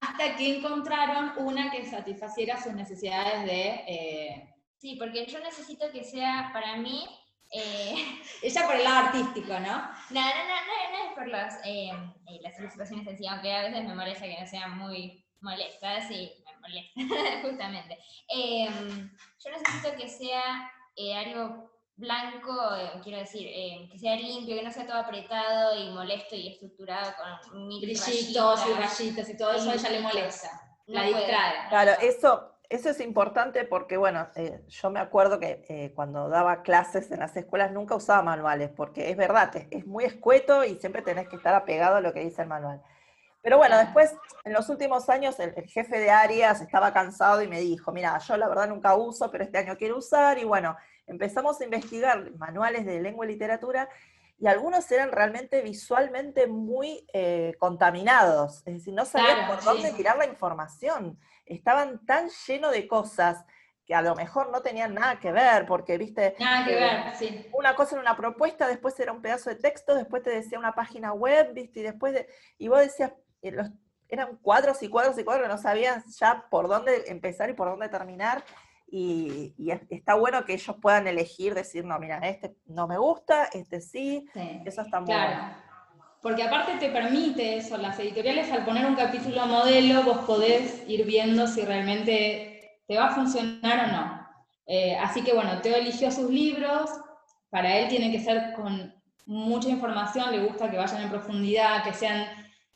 hasta que encontraron una que satisfaciera sus necesidades de... Eh, sí, porque yo necesito que sea para mí eh, Ella por el lado artístico, ¿no? No, no, no, no, es por los, eh, las ilustraciones en sí, aunque a veces me molesta que no sean muy molestas y me molesta, justamente. Em, yo necesito que sea algo blanco, quiero decir, que sea limpio, que no sea todo apretado y molesto y estructurado con mil brillitos y rayitos y todo eso, a ella le molesta, la distrae. Claro, eso eso es importante porque, bueno, eh, yo me acuerdo que eh, cuando daba clases en las escuelas nunca usaba manuales, porque es verdad, es, muy escueto y siempre tenés que estar apegado a lo que dice el manual. Pero bueno, después, en los últimos años, el, jefe de áreas estaba cansado y me dijo, mira, yo la verdad nunca uso, pero este año quiero usar, y bueno, empezamos a investigar manuales de lengua y literatura, y algunos eran realmente visualmente muy eh, contaminados, es decir, no sabían por dónde tirar la información. Estaban tan llenos de cosas que a lo mejor no tenían nada que ver, porque, viste, nada que ver, sí. una cosa era una propuesta, después era un pedazo de texto, después te decía una página web, viste, y después, de, y vos decías, eh, eran cuadros y cuadros y cuadros, no sabías ya por dónde empezar y por dónde terminar, y, está bueno que ellos puedan elegir, decir, no, mira, este no me gusta, este sí, eso está muy bueno. Porque aparte te permite eso, las editoriales al poner un capítulo modelo, vos podés ir viendo si realmente te va a funcionar o no. Eh, así que bueno, Teo eligió sus libros, para él tiene que ser con mucha información, le gusta que vayan en profundidad, que sean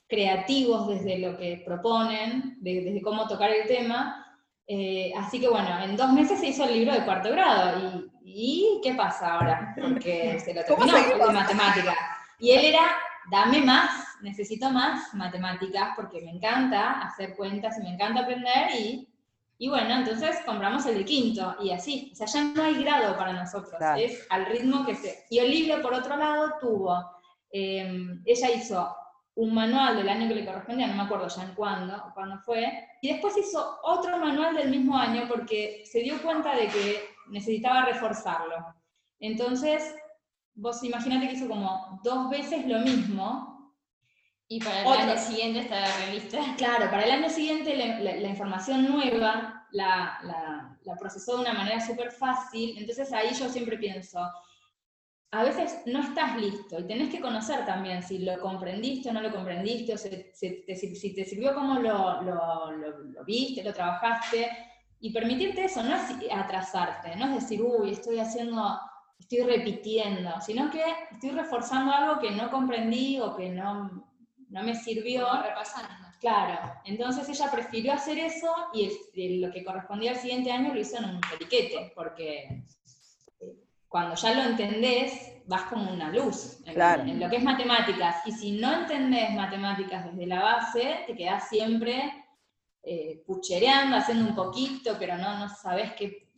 creativos desde lo que proponen, desde cómo tocar el tema. Eh, así que bueno, en dos meses se hizo el libro de cuarto grado. ¿Y, qué pasa ahora? Porque se lo terminó de matemática. Y él era dame más, necesito más matemáticas porque me encanta hacer cuentas y me encanta aprender y, y bueno, entonces compramos el de quinto y así, o sea, ya no hay grado para nosotros, es al ritmo que se... Y Olivia, por otro lado, tuvo, em, ella hizo un manual del año que le correspondía, no me acuerdo ya en cuándo, cuándo fue, y después hizo otro manual del mismo año porque se dio cuenta de que necesitaba reforzarlo. Entonces vos imaginate que hizo como dos veces lo mismo. Y para el año siguiente está la revista. Claro, para el año siguiente la, información nueva la, la, procesó de una manera súper fácil. Entonces ahí yo siempre pienso, a veces no estás listo y tenés que conocer también si lo comprendiste o no lo comprendiste, o si, te, sirvió como lo, lo, lo, viste, lo trabajaste, y permitirte eso, no es atrasarte, no es decir, uy, estoy haciendo estoy repitiendo, sino que estoy reforzando algo que no comprendí o que no, no me sirvió. repasando. Claro, entonces ella prefirió hacer eso y el- el- lo que correspondía al siguiente año lo hizo en un periquete, porque cuando ya lo entendés, vas como una luz en, Claro. en lo que es matemáticas. Y si no entendés matemáticas desde la base, te quedás siempre eh, puchereando, haciendo un poquito, pero no, no sabés qué,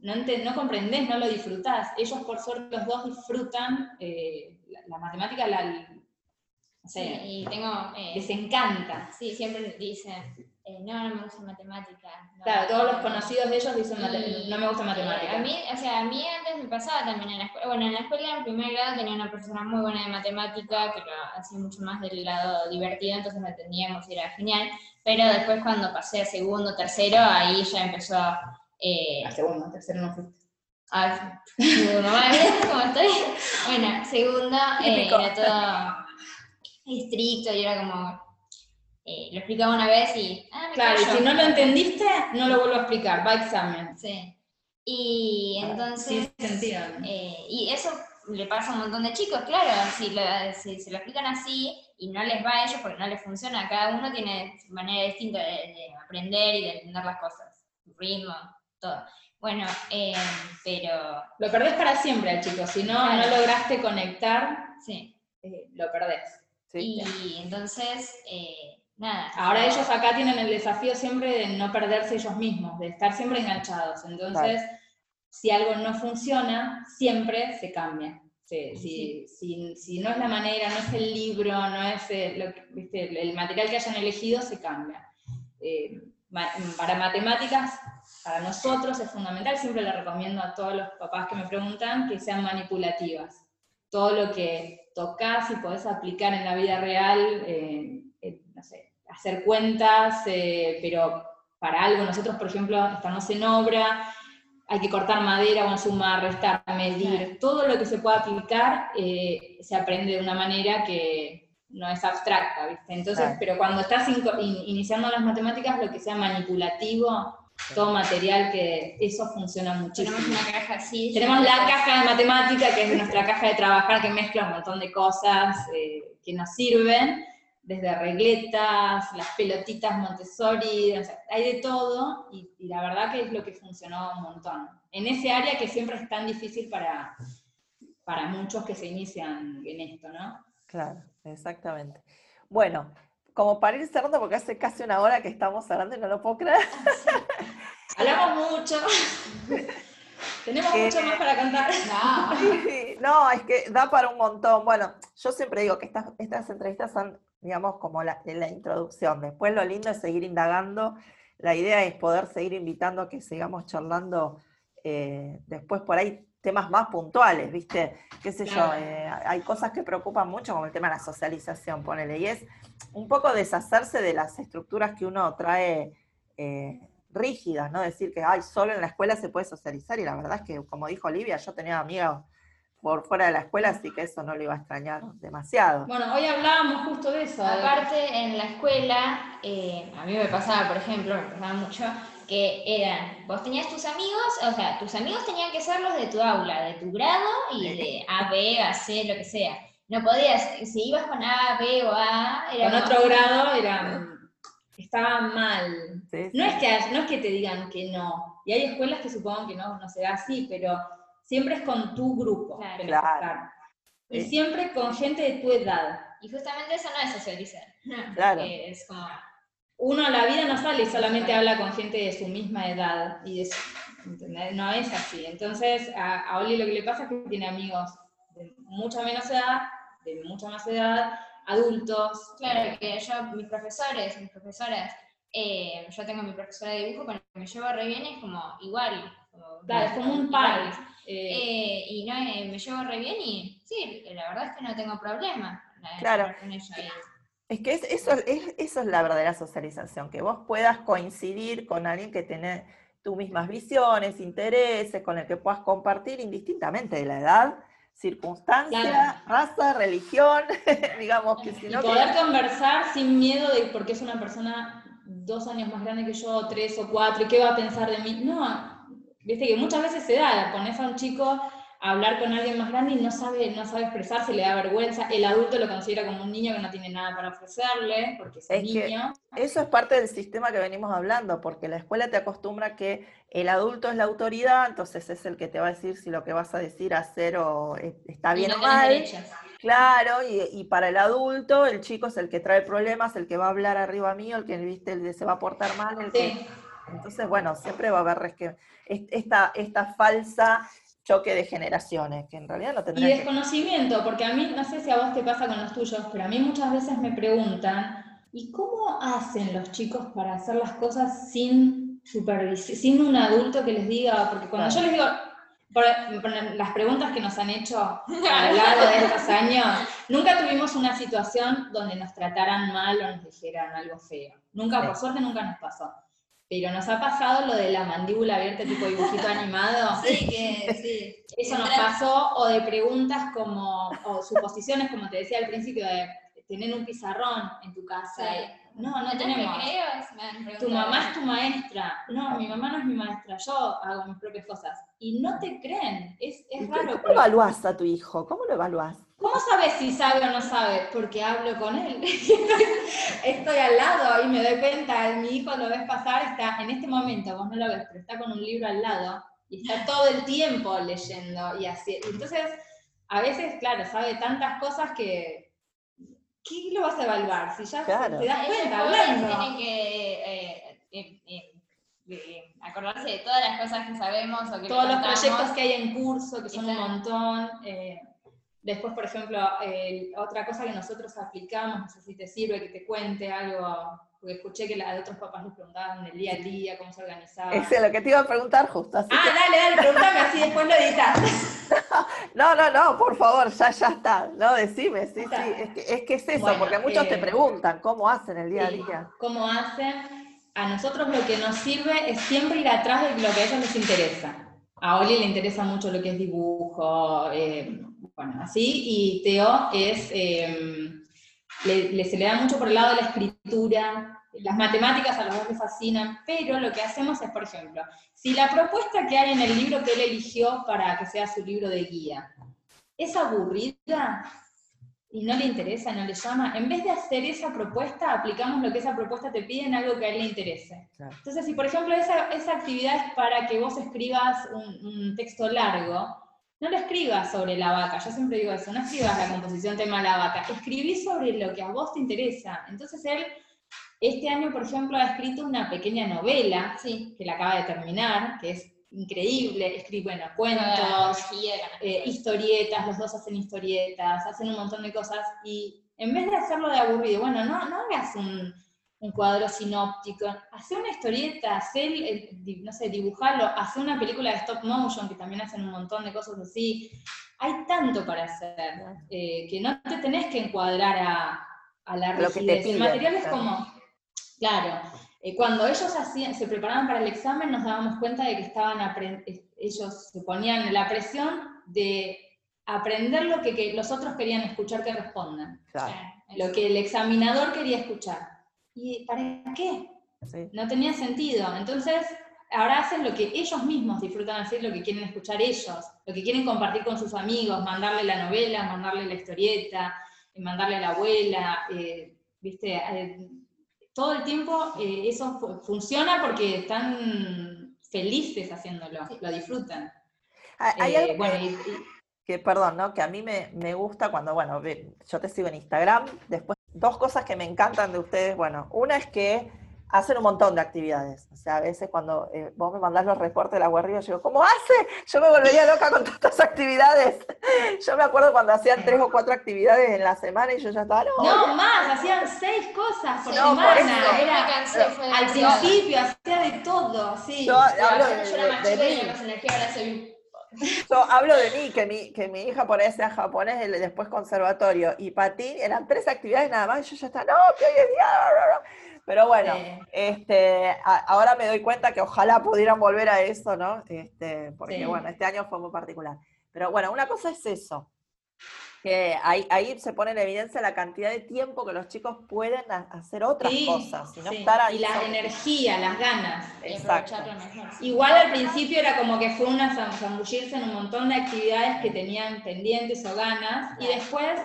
no, no comprendés, no lo disfrutás. Ellos, por suerte, los dos disfrutan eh, la, la matemática, la, no sé, Sí, y tengo... eh, les encanta. sí, siempre dicen, eh, no, no me gusta matemática. no, Claro, todos los no". conocidos de ellos dicen, Y, no me gusta eh, matemática. a mí, o sea, a mí antes me pasaba también en la escuela. Bueno, en la escuela en primer grado tenía una profesora muy buena de matemática que lo hacía mucho más del lado divertido, entonces lo entendíamos y era genial. Pero después cuando pasé a segundo, tercero, ahí ya empezó eh, a segundo, tercero no fuiste. a... segundo. ¿Cómo estoy? Bueno, segundo eh, era todo estricto y era como... eh, lo explicaba una vez y... Ah, me Claro, y si no lo entendiste, no lo vuelvo a explicar, va a examen. Sí. Y entonces... Sin sentido. Eh, y eso le pasa a un montón de chicos, claro, si, lo- si se lo explican así y no les va a ellos porque no les funciona, cada uno tiene su manera distinta de, de aprender y de entender las cosas, su ritmo, todo. Bueno, eh, pero Lo perdés para siempre al chico, si no, Claro. no lograste conectar, sí, eh, lo perdés. Sí. y entonces, eh, nada. Ahora ellos acá tienen el desafío siempre de no perderse ellos mismos, de estar siempre enganchados. Entonces, si algo no funciona, siempre se cambia. Sí, si, si- si no es la manera, no es el libro, no es eh, lo que- ¿viste? el, el material que hayan elegido, se cambia. Eh, para matemáticas, para nosotros es fundamental, siempre le recomiendo a todos los papás que me preguntan que sean manipulativas. Todo lo que tocas y podés aplicar en la vida real, eh, hacer cuentas, eh, pero para algo, nosotros por ejemplo estamos en obra, hay que cortar madera, bueno, sumar, restar, medir, todo lo que se pueda aplicar eh, se aprende de una manera que no es abstracta, ¿viste? Entonces, Claro. pero cuando estás in- iniciando las matemáticas, lo que sea manipulativo, todo material que eso funciona muchísimo. tenemos una caja así. Tenemos la caja de matemática, que es nuestra caja de trabajar, que mezcla un montón de cosas eh, que nos sirven, desde regletas, las pelotitas Montessori, o sea, hay de todo, y, y la verdad que es lo que funcionó un montón. En ese área que siempre es tan difícil para, para muchos que se inician en esto, ¿no? Claro, exactamente. Bueno, como para ir cerrando, porque hace casi una hora que estamos hablando y no lo puedo creer. Hablamos mucho. Tenemos Eh, mucho más para contar. No. Sí, No, es que da para un montón. Bueno, yo siempre digo que estas, estas entrevistas son, digamos, como la, la introducción. Después lo lindo es seguir indagando. La idea es poder seguir invitando a que sigamos charlando eh, después por ahí temas más puntuales, ¿viste? Qué sé yo, eh, hay cosas que preocupan mucho, como el tema de la socialización, ponele. Y es un poco deshacerse de las estructuras que uno trae eh, rígidas, ¿no? Decir que, ay, solo en la escuela se puede socializar. Y la verdad es que, como dijo Olivia, yo tenía amigos por fuera de la escuela, así que eso no lo iba a extrañar demasiado. Bueno, hoy hablábamos justo de eso. Aparte, en la escuela, eh, a mí me pasaba, por ejemplo, me pasaba mucho, que eran, vos tenías tus amigos, o sea, tus amigos tenían que ser los de tu aula, de tu grado y de A, B, A, C, lo que sea. No podías, si ibas con A, B o A, era con otro grado era, estaba mal. Sí, No sí. es, que, no es que te digan que no, y hay escuelas que supongo que no, no será así, pero siempre es con tu grupo. Claro. Claro. Y Sí. siempre con gente de tu edad. Y justamente eso no es socializar. Claro. Es como, Uno a la vida no sale y solamente habla con gente de su misma edad, y ¿entendés? no es así. Entonces, a, a Oli lo que le pasa es que tiene amigos de mucha menos edad, de mucha más edad, adultos. claro, que yo, mis profesores, mis profesoras, eh, yo tengo mi profesora de dibujo con la que me llevo re bien, es como igual. Como, Claro, es como un par. iguales. Eh, Eh, y no, eh, me llevo re bien y sí, la verdad es que no tengo problema. la- Claro. con ella Es que es- eso, es, eso es la verdadera socialización, que vos puedas coincidir con alguien que tiene tus mismas visiones, intereses, con el que puedas compartir indistintamente de la edad, circunstancia, Claro. raza, religión, digamos que si no... que- poder conversar sin miedo de porque es una persona dos años más grande que yo, tres o cuatro, y qué va a pensar de mí. No, viste que muchas veces se da, pones a un chico hablar con alguien más grande y no sabe, no sabe expresarse, le da vergüenza. El adulto lo considera como un niño que no tiene nada para ofrecerle, porque es, un niño. eso es parte del sistema que venimos hablando, porque la escuela te acostumbra que el adulto es la autoridad, entonces es el que te va a decir si lo que vas a decir, hacer o e, está bien o mal. Claro, y, para el adulto, el chico es el que trae problemas, el que va a hablar arriba mío, el que viste, el se va a portar mal, el que... Entonces, bueno, siempre va a haber esta, esta falsa choque de generaciones, que en realidad no tendría Y desconocimiento, porque a mí, no sé si a vos te pasa con los tuyos, pero a mí muchas veces me preguntan, ¿y cómo hacen los chicos para hacer las cosas sin supervisión, sin un adulto que les diga? Porque cuando yo les digo, las preguntas que nos han hecho a lo largo de estos años, nunca tuvimos una situación donde nos trataran mal o nos dijeran algo feo. Nunca, por suerte, nunca nos pasó. Pero nos ha pasado lo de la mandíbula abierta tipo dibujito animado. Sí, que sí. Eso nos pasó, o de preguntas como, o suposiciones, como te decía al principio, de tener un pizarrón en tu casa. No, no tenemos. tu mamá es tu maestra. No, mi mamá no es mi maestra. Yo hago mis propias cosas. Y no te creen. Es, es raro. ¿Cómo evaluás a tu hijo? ¿Cómo lo evaluás? ¿Cómo sabes si sabe o no sabe? Porque hablo con él. Estoy al lado y me doy cuenta, mi hijo lo ves pasar, está en este momento, vos no lo ves, pero está con un libro al lado y está todo el tiempo leyendo y así. Entonces, a veces, claro, sabe tantas cosas que, ¿qué lo vas a evaluar? Si ya te das cuenta hablando. Tienen que eh, eh, eh, acordarse de todas las cosas que sabemos o que Todos los proyectos que hay en curso, que son un montón. Después, por ejemplo, otra cosa que nosotros aplicamos, no sé si te sirve que te cuente algo, porque escuché que la de otros papás les preguntaban el día a día, cómo se organizaba. Es lo que te iba a preguntar justo. ah, dale, dale, pregúntame así, después lo editas. no, no, no, por favor, ya, ya está. No, decime, sí, sí, es que, es que es, eso, porque muchos te eh, preguntan cómo hacen el día a día. ¿Cómo hacen? A nosotros lo que nos sirve es siempre ir atrás de lo que a ellos les interesa. A Oli le interesa mucho lo que es dibujo, eh, bueno, así, y Teo es, em, le, se le da mucho por el lado de la escritura, las matemáticas a los dos le fascinan, pero lo que hacemos es, por ejemplo, si la propuesta que hay en el libro que él eligió para que sea su libro de guía es aburrida y no le interesa, no le llama, en vez de hacer esa propuesta, aplicamos lo que esa propuesta te pide en algo que a él le interese. Entonces, si por ejemplo esa, esa, actividad es para que vos escribas un, un texto largo, no lo escribas sobre la vaca, yo siempre digo eso, no escribas la composición tema de la vaca, escribí sobre lo que a vos te interesa. Entonces él, este año, por ejemplo, ha escrito una pequeña novela, sí. que la acaba de terminar, que es increíble, escribe, bueno, cuentos, eh, historietas, los dos hacen historietas, hacen un montón de cosas, y en vez de hacerlo de aburrido, bueno, no, no hagas un un cuadro sinóptico, hace una historieta, hacer, no sé, dibujarlo, hacer una película de stop motion, que también hacen un montón de cosas así. Hay tanto para hacer, eh, que no te tenés que encuadrar a, a la rigidez. el material es como, claro, eh, cuando ellos hacían, se preparaban para el examen, nos dábamos cuenta de que estaban eh, ellos se ponían la presión de aprender lo que, los otros querían escuchar que respondan. Lo que el examinador quería escuchar. ¿Y para qué? No tenía sentido. Entonces, ahora hacen lo que ellos mismos disfrutan hacer, lo que quieren escuchar ellos, lo que quieren compartir con sus amigos, mandarle la novela, mandarle la historieta, eh, mandarle a la abuela, eh, ¿viste? Eh, todo el tiempo eso funciona porque están felices haciéndolo, lo disfrutan. Hay algo que, perdón, ¿no? que a mí me, me gusta cuando, bueno, yo te sigo en Instagram, después dos cosas que me encantan de ustedes. Bueno, una es que hacen un montón de actividades. O sea, a veces cuando eh, vos me mandás los reportes de la guardia, yo digo, ¿cómo hace? Yo me volvería loca con tantas actividades. Yo me acuerdo cuando hacían tres o cuatro actividades en la semana y yo ya estaba, no. No, más, hacían seis cosas por semana. Era, al principio, hacía de todo, sí. Yo hablo de, de, yo hablo de mí, que mi, que mi hija por ahí sea japonés, después conservatorio y patín, eran tres actividades nada más, y yo ya estaba, no, que hoy es día, pero bueno, este, ahora me doy cuenta que ojalá pudieran volver a eso, ¿no? Este, porque bueno, este año fue muy particular. Pero bueno, una cosa es eso. Que ahí, ahí se pone en evidencia la cantidad de tiempo que los chicos pueden ha- hacer otras Sí, cosas, y no sí. estar ahí. Y la energía, las ganas. Exacto. Igual al principio era como que fue una zam- zambullirse en un montón de actividades que tenían pendientes o ganas, y después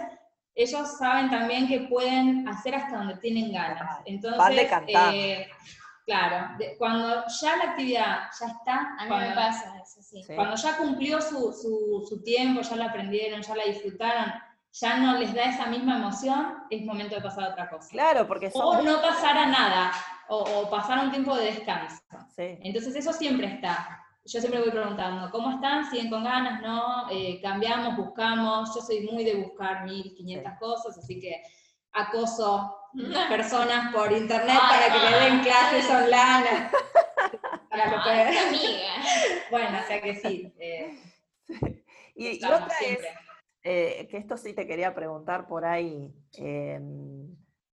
ellos saben también que pueden hacer hasta donde tienen ganas. Entonces, Van decantando. eh, claro, de- cuando ya la actividad ya está, A mí cuando, me pasa eso, sí. Sí. cuando ya cumplió su, su- su tiempo, ya la aprendieron, ya la disfrutaron, ya no les da esa misma emoción, es momento de pasar a otra cosa. Claro, porque son... O no pasar a nada, o, o pasar un tiempo de descanso. Sí. Entonces eso siempre está. Yo siempre voy preguntando, ¿cómo están? ¿Siguen con ganas? ¿No? Eh, ¿Cambiamos? ¿Buscamos? Yo soy muy de buscar 1500 cosas, así que acoso personas por internet Ay, para que le den ay, clases ay. online. Para que No, amiga. Bueno, o sea que sí. eh, Y, otra siempre. es, eh, que esto sí te quería preguntar por ahí, eh,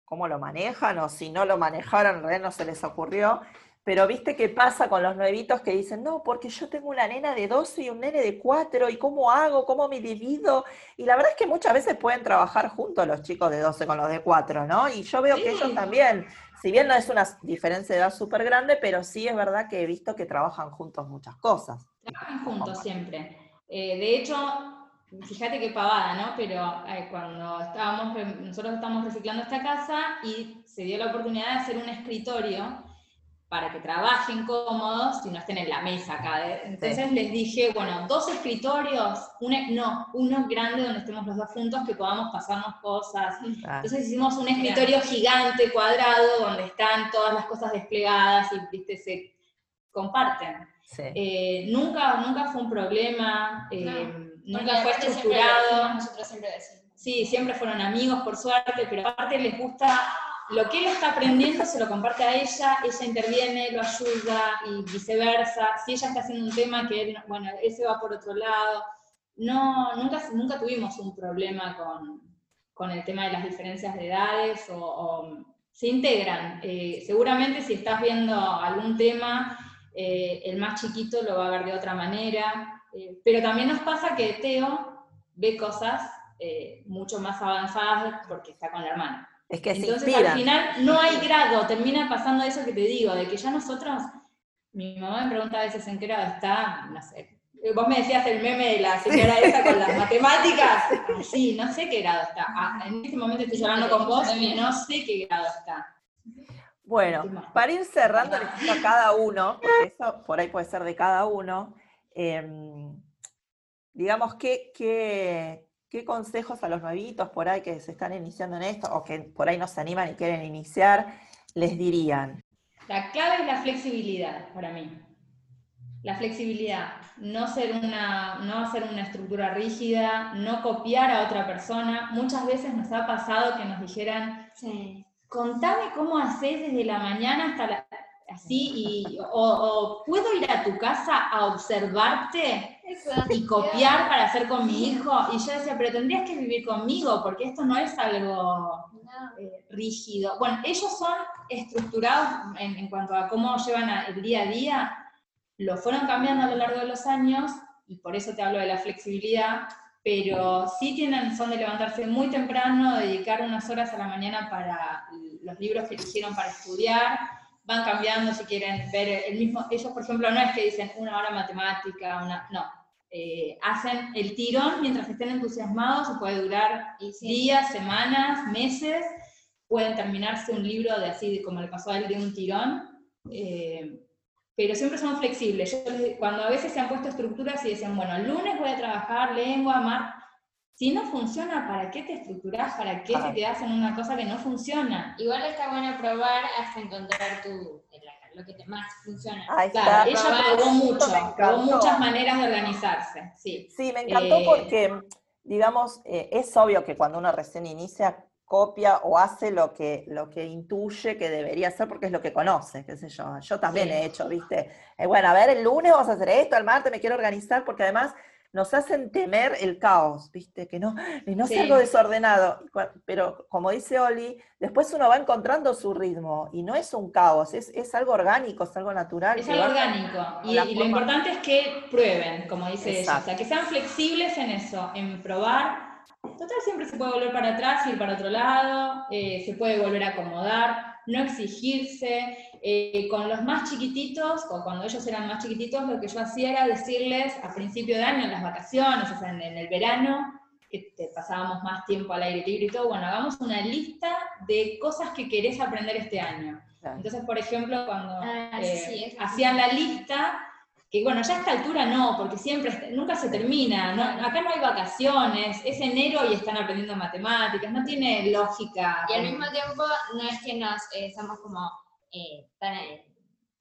cómo lo manejan o si no lo manejaron, en realidad no se les ocurrió, pero viste qué pasa con los nuevitos que dicen, no, porque yo tengo una nena de 12 y un nene de 4, ¿y cómo hago? ¿Cómo me divido? Y la verdad es que muchas veces pueden trabajar juntos los chicos de 12 con los de 4, ¿no? Y yo veo que ellos también, si bien no es una diferencia de edad súper grande, pero sí es verdad que he visto que trabajan juntos muchas cosas. Trabajan juntos siempre. Eh, de hecho, fíjate qué pavada, ¿no? Pero eh, cuando estábamos, nosotros estamos reciclando esta casa y se dio la oportunidad de hacer un escritorio para que trabajen cómodos y no estén en la mesa acá. ¿eh? Entonces les dije, bueno, dos escritorios, una- no, uno grande donde estemos los dos juntos, que podamos pasarnos cosas. Ah, Entonces hicimos un escritorio gigante, cuadrado, donde están todas las cosas desplegadas y, viste, se comparten. sí. Eh, nunca, nunca fue un problema, eh, Porque nunca fue siempre estructurado. decimos, Nosotros siempre decimos. Sí, siempre fueron amigos, por suerte, pero aparte les gusta lo que él está aprendiendo, se lo comparte a ella, ella interviene, lo ayuda y viceversa. Si ella está haciendo un tema que él, no- bueno, él va por otro lado. No, nunca, nunca tuvimos un problema con, con el tema de las diferencias de edades o, se integran. Eh, seguramente si estás viendo algún tema, eh, el más chiquito lo va a ver de otra manera, eh, pero también nos pasa que Teo ve cosas mucho más avanzadas porque está con la hermana. Es que Entonces al final no hay grado, termina pasando eso que te digo, de que ya nosotros, mi mamá me pregunta a veces en qué grado está, no sé. Eh, Vos me decías el meme de la señora esa con las matemáticas. Sí, no sé qué grado está. Ah, en este momento estoy hablando con vos y no sé qué grado está. Bueno, para ir cerrando, les pido a cada uno, porque eso por ahí puede ser de cada uno, em, digamos, ¿qué, qué, qué consejos a los nuevitos por ahí que se están iniciando en esto o que por ahí no se animan y quieren iniciar, les dirían? La clave es la flexibilidad para mí. La flexibilidad, no ser una, no hacer una estructura rígida, no copiar a otra persona. Muchas veces nos ha pasado que nos dijeran, Sí. contame cómo haces desde la mañana hasta la... así, y, o, o puedo ir a tu casa a observarte Y copiar para hacer con mi hijo. Y yo decía, pero tendrías que vivir conmigo, porque esto no es algo No. eh, rígido. Bueno, ellos son estructurados en, en cuanto a cómo llevan a- el día a día, lo fueron cambiando a lo largo de los años, y por eso te hablo de la flexibilidad, pero sí tienen, son de levantarse muy temprano, dedicar unas horas a la mañana para los libros que eligieron para estudiar, van cambiando si quieren ver el mismo, ellos por ejemplo no es que dicen una hora matemática, una, no, eh, hacen el tirón mientras estén entusiasmados y puede durar Y sí. días, semanas, meses, pueden terminarse un libro de así de como le pasó a él de un tirón, eh, pero siempre son flexibles. Yo cuando a veces se han puesto estructuras y dicen, bueno, el lunes voy a trabajar lengua, mar, si no funciona, ¿para qué te estructurás? ¿Para qué Claro. te quedás en una cosa que no funciona? Igual está bueno probar hasta encontrar tu, lo que te más funciona. Ahí Claro, está. ella probó mucho, probó muchas maneras de organizarse, sí. Sí, me encantó Eh, porque, digamos, eh, es obvio que cuando uno recién inicia, copia o hace lo que, lo que intuye que debería hacer porque es lo que conoce, qué sé yo. Yo también Sí. he hecho, ¿viste? Eh, bueno, a ver, el lunes vamos a hacer esto, el martes me quiero organizar, porque además nos hacen temer el caos, ¿viste? Que no, y no Sí. sea algo desordenado. Pero como dice Oli, después uno va encontrando su ritmo y no es un caos, es, es algo orgánico, es algo natural. Es algo orgánico. Y, lo importante es que prueben, como dice ella. O Exacto. sea, que sean flexibles en eso, en probar. total siempre se puede volver para atrás, ir para otro lado, eh, se puede volver a acomodar, no exigirse. Eh, con los más chiquititos, o cuando ellos eran más chiquititos, lo que yo hacía era decirles a principio de año, en las vacaciones, o sea, en, en el verano, que te pasábamos más tiempo al aire libre y todo, bueno, hagamos una lista de cosas que querés aprender este año. Claro. Entonces, por ejemplo, cuando Ah, eh, sí, hacían la lista, que bueno, ya a esta altura no, porque siempre, nunca se termina, ¿no? acá no hay vacaciones, es enero y están aprendiendo matemáticas, no tiene lógica. Y al mismo tiempo, no es que nos eh, somos como eh, tan.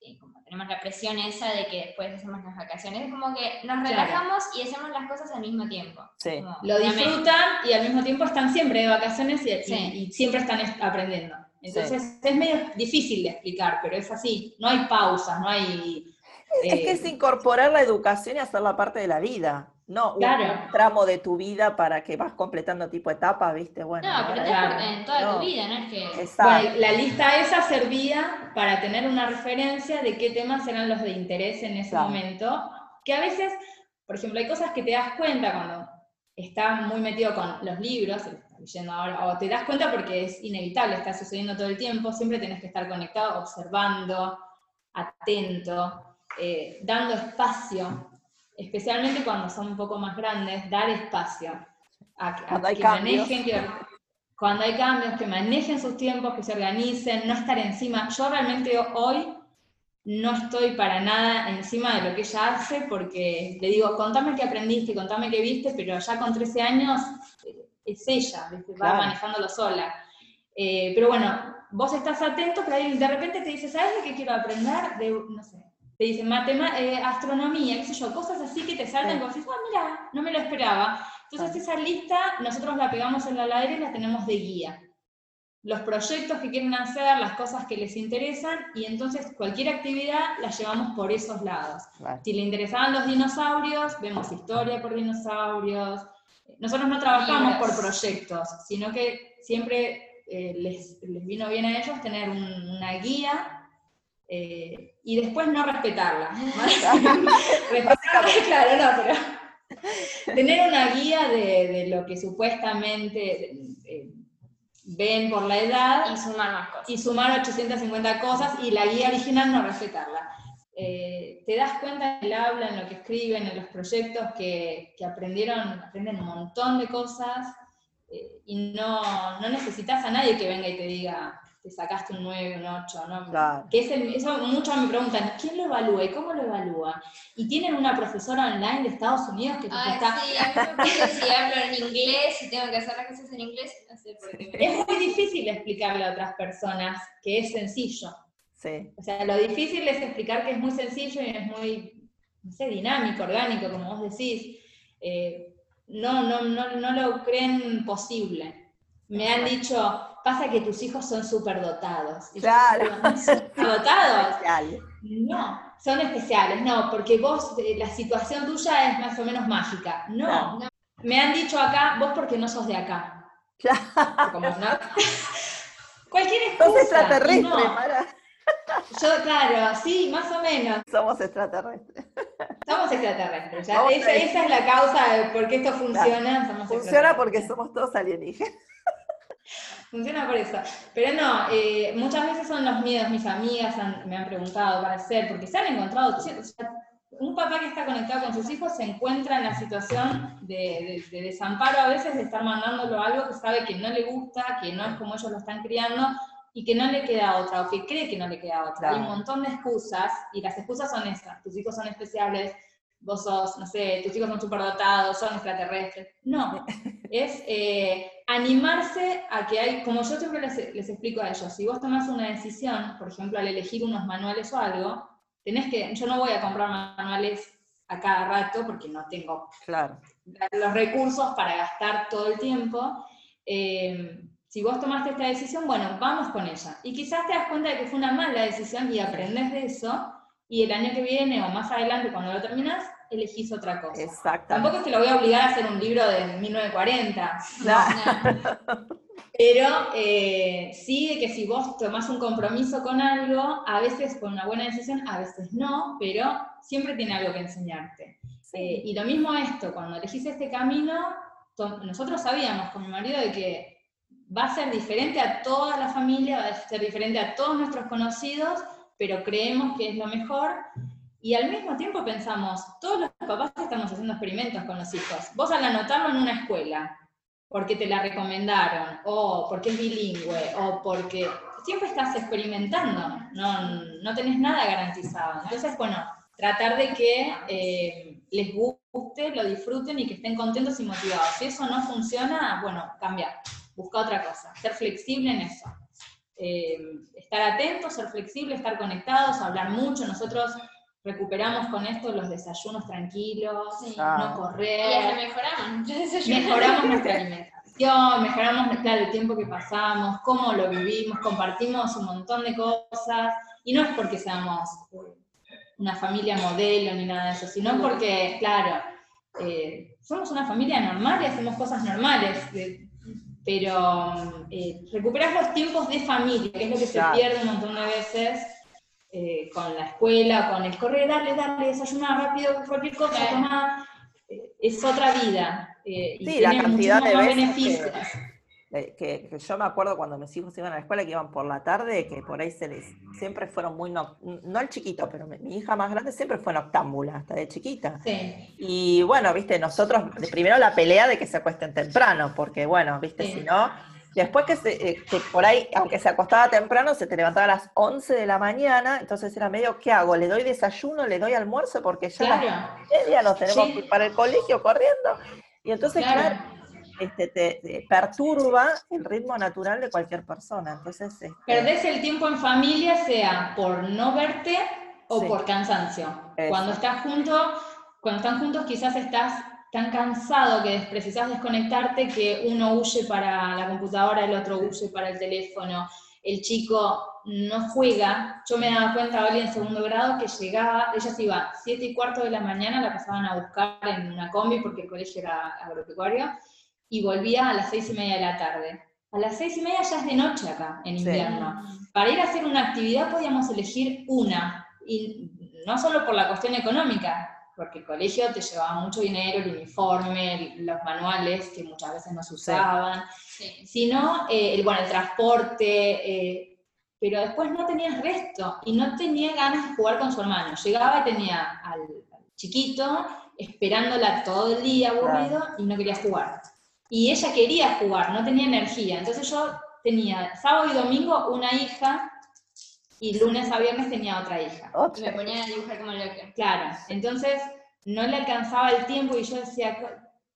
eh, como tenemos la presión esa de que después hacemos las vacaciones, es como que nos Claro. relajamos y hacemos las cosas al mismo tiempo. Sí. Como Lo disfrutan y al mismo tiempo están siempre de vacaciones y, y- Sí. y siempre están est- aprendiendo. Entonces es medio difícil de explicar, pero es así, no hay pausas, no hay... Es que eh, es incorporar la educación y hacerla parte de la vida, no un, Claro. un tramo de tu vida para que vas completando tipo etapas, ¿viste? Bueno, No, pero Claro. en toda No. tu vida, no es que. Exacto. Bueno, la lista esa servía para tener una referencia de qué temas eran los de interés en ese Claro. momento, que a veces, por ejemplo, hay cosas que te das cuenta cuando estás muy metido con los libros, estás leyendo ahora, o te das cuenta porque es inevitable, está sucediendo todo el tiempo, siempre tenés que estar conectado, observando, atento, eh, dando espacio, especialmente cuando son un poco más grandes, dar espacio a, a Cuando hay que cambios. manejen, que, cuando hay cambios, que manejen sus tiempos, que se organicen, no estar encima. Yo realmente hoy no estoy para nada encima de lo que ella hace, porque le digo, contame qué aprendiste, contame qué viste, pero ya con 13 años eh, es ella, ¿viste? va Claro. manejándolo sola. Eh, pero bueno, vos estás atento, pero ahí de repente te dice, ¿sabes lo que quiero aprender? De, no sé, te dice matema- eh, astronomía, qué sé yo, cosas así que te saltan Sí. y vos dices, ah, mira, no me lo esperaba. Entonces esa lista nosotros la pegamos en la ladera y la tenemos de guía. Los proyectos que quieren hacer, las cosas que les interesan, y entonces cualquier actividad la llevamos por esos lados. Claro. Si le interesaban los dinosaurios, vemos historia por dinosaurios. Nosotros no trabajamos por proyectos, sino que siempre eh, les, les vino bien a ellos tener un- una guía eh, y después no respetarla. Respetarla, claro, no, pero tener una guía de, de lo que supuestamente eh, ven por la edad Y sumar más cosas. y sumar 850 cosas y la guía original no respetarla. Eh, te das cuenta en el habla, en lo que escriben, en los proyectos, que, que aprendieron, aprenden un montón de cosas eh, y no, no necesitas a nadie que venga y te diga, te sacaste un 9, un 8, ¿no? Claro. Que es el- eso muchos me preguntan, ¿quién lo evalúa y cómo lo evalúa? Y tienen una profesora online de Estados Unidos que te Ay, está... sí, a mí me si hablo en inglés y tengo que hacer las cosas en inglés, no sé por qué. me- Es muy difícil explicarle a otras personas que es sencillo. Sí, O sea, lo difícil es explicar que es muy sencillo y es muy, no sé, dinámico, orgánico, como vos decís. Eh, no, no, no, no lo creen posible. Me han dicho, pasa que tus hijos son superdotados. Y Claro. digo, "¿No son ¿Superdotados? No, son especiales, no, porque vos, eh, la situación tuya es más o menos mágica. No, Claro. no. Me han dicho acá, vos porque no sos de acá. Claro. Como, ¿no? Cualquier excusa. Sos extraterrestre, no. Yo, claro, sí, más o menos. Somos extraterrestres. Somos extraterrestres. ya. Esa, es la causa de por qué esto funciona. somos Funciona porque somos todos alienígenas. Funciona por eso. Pero no, eh, muchas veces son los miedos. Mis amigas han- me han preguntado para hacer, porque se han encontrado. o sea, un papá que está conectado con sus hijos se encuentra en la situación de, de- de desamparo a veces de estar mandándolo algo que sabe que no le gusta, que no es como ellos lo están criando y que no le queda otra, o que cree que no le queda otra. Hay un Claro. montón de excusas y las excusas son esas. Tus hijos son especiales, vos sos, no sé, tus hijos son superdotados, son extraterrestres. No, es eh, animarse a que hay, como yo siempre les, les explico a ellos, si vos tomás una decisión, por ejemplo, al elegir unos manuales o algo, tenés que, yo no voy a comprar manuales a cada rato porque no tengo Claro. los recursos para gastar todo el tiempo. Eh, si vos tomaste esta decisión, bueno, vamos con ella. Y quizás te das cuenta de que fue una mala decisión y aprendes de eso, y el año que viene o más adelante, cuando lo terminás, elegís otra cosa. Exactamente. Tampoco es que lo voy a obligar a hacer un libro de 1940, no, Claro. pero eh, sí de que si vos tomás un compromiso con algo, a veces con una buena decisión, a veces no, pero siempre tiene algo que enseñarte. Eh, y lo mismo esto, cuando elegís este camino, nosotros sabíamos con mi marido de que va a ser diferente a toda la familia, va a ser diferente a todos nuestros conocidos, pero creemos que es lo mejor. Y al mismo tiempo pensamos, todos los papás estamos haciendo experimentos con los hijos. Vos al anotarlo en una escuela, porque te la recomendaron, o porque es bilingüe, o porque siempre estás experimentando, no, no tenés nada garantizado. Entonces, bueno, tratar de que eh, les guste, lo disfruten y que estén contentos y motivados. Si eso no funciona, bueno, cambiar, busca otra cosa, ser flexible en eso. Eh, estar atentos, ser flexible, estar conectados, hablar mucho. Nosotros recuperamos con esto los desayunos tranquilos, no correr. Y mejoramos. Mejoramos nuestra alimentación, mejoramos el tiempo que pasamos, cómo lo vivimos, compartimos un montón de cosas. Y no es porque seamos una familia modelo ni nada de eso, sino porque, claro, eh, somos una familia normal y hacemos cosas normales. pero eh, recuperar los tiempos de familia, que es lo que se pierde un montón de veces eh, con la escuela, con el correr, darle, darle, desayunar rápido, cualquier cosa, tomar, eh, es otra vida. Eh, y sí, la cantidad de beneficios. Que, yo me acuerdo cuando mis hijos iban a la escuela que iban por la tarde, que por ahí se les, siempre fueron muy, no, no el chiquito, pero mi, hija más grande siempre fue noctámbula, hasta de chiquita. Sí. Y bueno, viste, nosotros, primero la pelea de que se acuesten temprano, porque bueno, viste, si no, Después que, se, eh, que por ahí, aunque se acostaba temprano, se te levantaba a las 11 de la mañana, entonces era medio, ¿qué hago? ¿Le doy desayuno? ¿Le doy almuerzo? Porque ya claro. las media nos tenemos que ir para el colegio corriendo. Y entonces, claro, este, te, perturba el ritmo natural de cualquier persona. Entonces, este Perdés el tiempo en familia, sea por no verte o por cansancio. Cuando estás junto, cuando están juntos quizás estás tan cansado que precisas desconectarte que uno huye para la computadora, el otro huye para el teléfono, el chico no juega. Yo me daba cuenta hoy en segundo grado que llegaba, ella se iba siete y cuarto de la mañana, la pasaban a buscar en una combi porque el colegio era agropecuario, y volvía a las seis y media de la tarde. A las seis y media ya es de noche acá, en invierno. Para ir a hacer una actividad podíamos elegir una, y no solo por la cuestión económica, porque el colegio te llevaba mucho dinero, el uniforme, los manuales que muchas veces no se usaban, sino eh, el, bueno, el transporte, eh, pero después no tenías resto y no tenía ganas de jugar con su hermano. Llegaba y tenía al, chiquito esperándola todo el día aburrido y no quería jugar. Y ella quería jugar, no tenía energía. Entonces yo tenía sábado y domingo una hija y lunes a viernes tenía otra hija. Me ponía a dibujar como loca. Claro, entonces no le alcanzaba el tiempo y yo decía,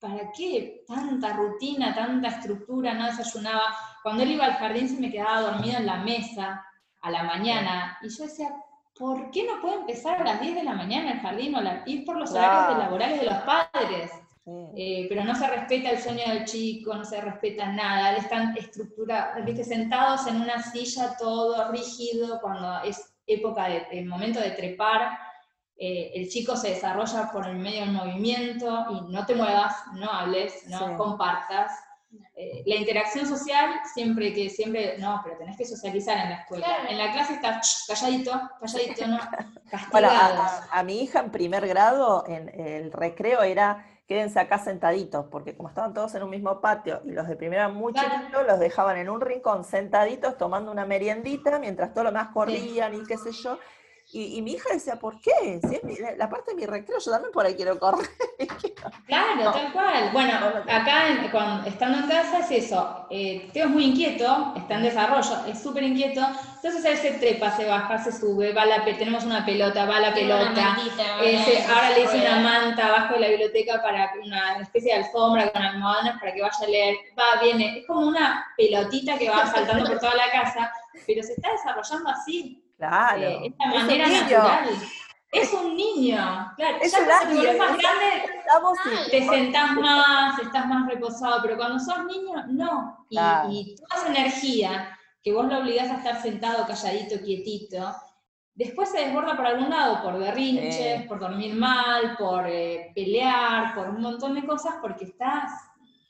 ¿para qué tanta rutina, tanta estructura? No desayunaba. Cuando él iba al jardín se me quedaba dormido en la mesa a la mañana y yo decía, ¿por qué no puede empezar a las 10 de la mañana el jardín o ir por los horarios laborales de los padres? Eh, pero no se respeta el sueño del chico, no se respeta nada, están estructurados, sentados en una silla todo rígido cuando es época de, momento de trepar, eh, el chico se desarrolla por el medio del movimiento y no te muevas, no hables, no compartas. Eh, la interacción social, siempre que siempre, no, pero tenés que socializar en la escuela. En la clase estás calladito, calladito, ¿no? a, mi hija en primer grado, en el recreo era quédense acá sentaditos, porque como estaban todos en un mismo patio y los de primero eran muy chiquitos, los dejaban en un rincón sentaditos tomando una meriendita mientras todos los más corrían y qué sé yo. Y, mi hija decía, ¿por qué? Si es la parte de mi recreo, yo también por ahí quiero correr. claro, tal cual. Bueno, acá cuando, estando en casa es eso. Eh, Teo es muy inquieto, está en desarrollo, es súper inquieto. Entonces él se trepa, se baja, se sube, va la tenemos una pelota, va la pelota. ahora le hice una manta abajo de la biblioteca para una, especie de alfombra con almohadas para que vaya a leer. Va, viene. Es como una pelotita que va saltando por toda la casa, pero se está desarrollando así. Claro. Eh, esta manera natural. Es un niño, claro. Es ya cuando te más grande, te sentás más, estás más reposado, pero cuando sos niño, no. Y, toda esa energía que vos lo obligás a estar sentado, calladito, quietito, después se desborda por algún lado, por berrinches, por dormir mal, por eh, pelear, por un montón de cosas, porque estás,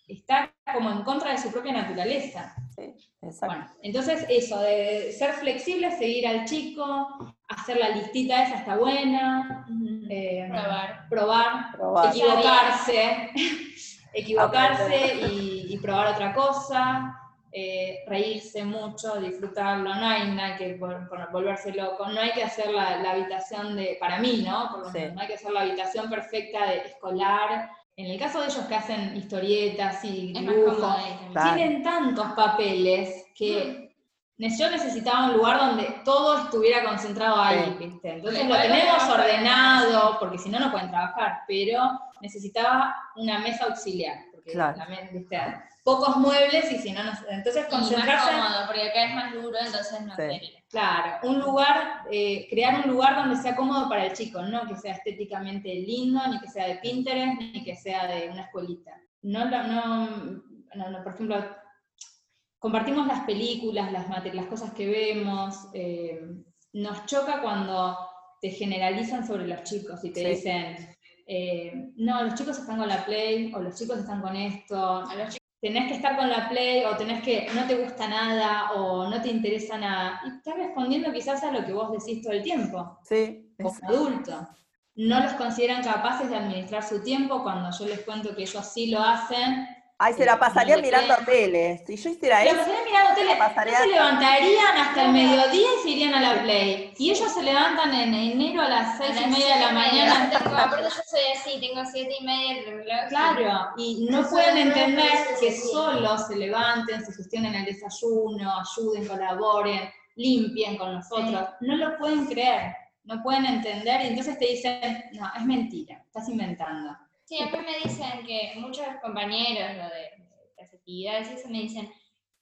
está como en contra de su propia naturaleza. Sí, exacto. Bueno, entonces eso, de ser flexible, seguir al chico, hacer la listita esa está buena, eh, probar. probar, equivocarse. equivocarse y, y probar otra cosa. Eh, reírse mucho, disfrutarlo, no hay nada que por, por volverse loco, no hay que hacer la, la habitación de, para mí, ¿no? Por lo Sí. menos, no hay que hacer la habitación perfecta de escolar. En el caso de ellos que hacen historietas y dibujos, tienen tantos papeles que yo necesitaba un lugar donde todo estuviera concentrado ahí, Sí. ¿viste? Entonces Sí, lo tenemos ordenado, porque si no, no pueden trabajar, pero necesitaba una mesa auxiliar, porque Claro. también, ¿viste? Pocos muebles y si no, no entonces Y más concentrarse, cómodo, porque acá es más duro, entonces no Sí. claro, un lugar, eh, crear un lugar donde sea cómodo para el chico, no que sea estéticamente lindo, ni que sea de Pinterest, ni que sea de una escuelita. No, no, no, no, por ejemplo, compartimos las películas, las, las cosas que vemos, eh, nos choca cuando te generalizan sobre los chicos y te Sí. dicen, eh, no, los chicos están con la Play, o los chicos están con esto, tenés que estar con la Play, o tenés que, no te gusta nada, o no te interesa nada, y estás respondiendo quizás a lo que vos decís todo el tiempo, Sí, como adulto. No los consideran capaces de administrar su tiempo cuando yo les cuento que ellos sí lo hacen, Ay, se la pasaría mirando tele. Si yo hiciera Pero eso, pasarían mirando tele, pasaría- no se levantarían hasta el mediodía y se irían a la play. Y ellos se levantan en enero a las seis a y media de la mañana. Tengo- aparte yo soy así, tengo siete y media el reloj. Claro, y no pueden entender que sí. solos se levanten, se gestionen el desayuno, ayuden, colaboren, limpien con nosotros. No lo pueden creer, no pueden entender y entonces te dicen, no, es mentira, estás inventando. Sí, a mí me dicen que muchos compañeros lo de las actividades y eso me dicen,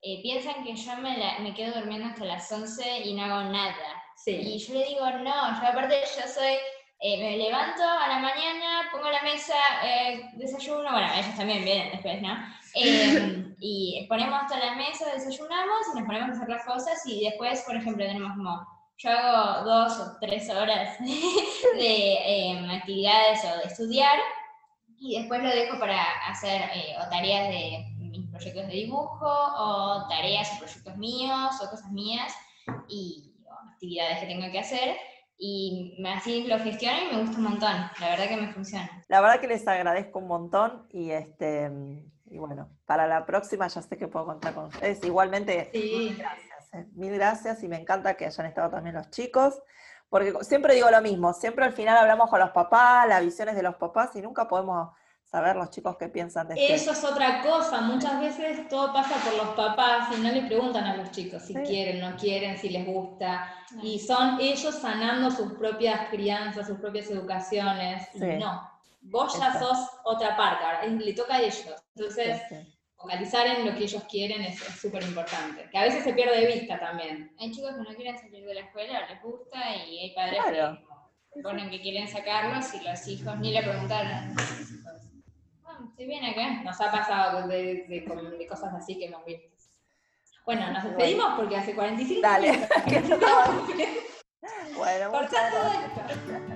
eh, piensan que yo me, la- me quedo durmiendo hasta las 11 y no hago nada. Sí, Y yo le digo, no, yo aparte yo soy, eh, me levanto a la mañana, pongo la mesa, eh, desayuno, bueno, ellos también vienen después, ¿no? Eh, y ponemos toda la mesa, desayunamos y nos ponemos a hacer las cosas y después, por ejemplo, tenemos como, yo hago dos o tres horas de eh, actividades o de estudiar y después lo dejo para hacer eh, o tareas de mis proyectos de dibujo o tareas o proyectos míos o cosas mías y o actividades que tengo que hacer y así lo gestiono y me gusta un montón, la verdad que me funciona. la verdad que les agradezco un montón y este y bueno, para la próxima ya sé que puedo contar con ustedes. Igualmente, Sí. mil gracias, eh, mil gracias y me encanta que hayan estado también los chicos, porque siempre digo lo mismo, siempre al final hablamos con los papás, las visiones de los papás y nunca podemos saber los chicos qué piensan de este. Eso es otra cosa, muchas veces todo pasa por los papás y no le preguntan a los chicos si Sí. quieren, no quieren, si les gusta. Y son ellos sanando sus propias crianzas, sus propias educaciones. Sí. Y no, vos ya Exacto. sos otra parte, le toca a ellos. Entonces, Sí, sí. Focalizar en lo que ellos quieren es súper importante. Que a veces se pierde de vista también. Hay chicos que no quieren salir de la escuela, les gusta y hay padres Claro. que ponen que quieren sacarlos y los hijos ni le preguntaron. Ah, estoy bien acá. Nos ha pasado de, de- de cosas así que hemos visto. Bueno, nos despedimos porque hace 45 Dale. minutos. Bueno, muchas gracias.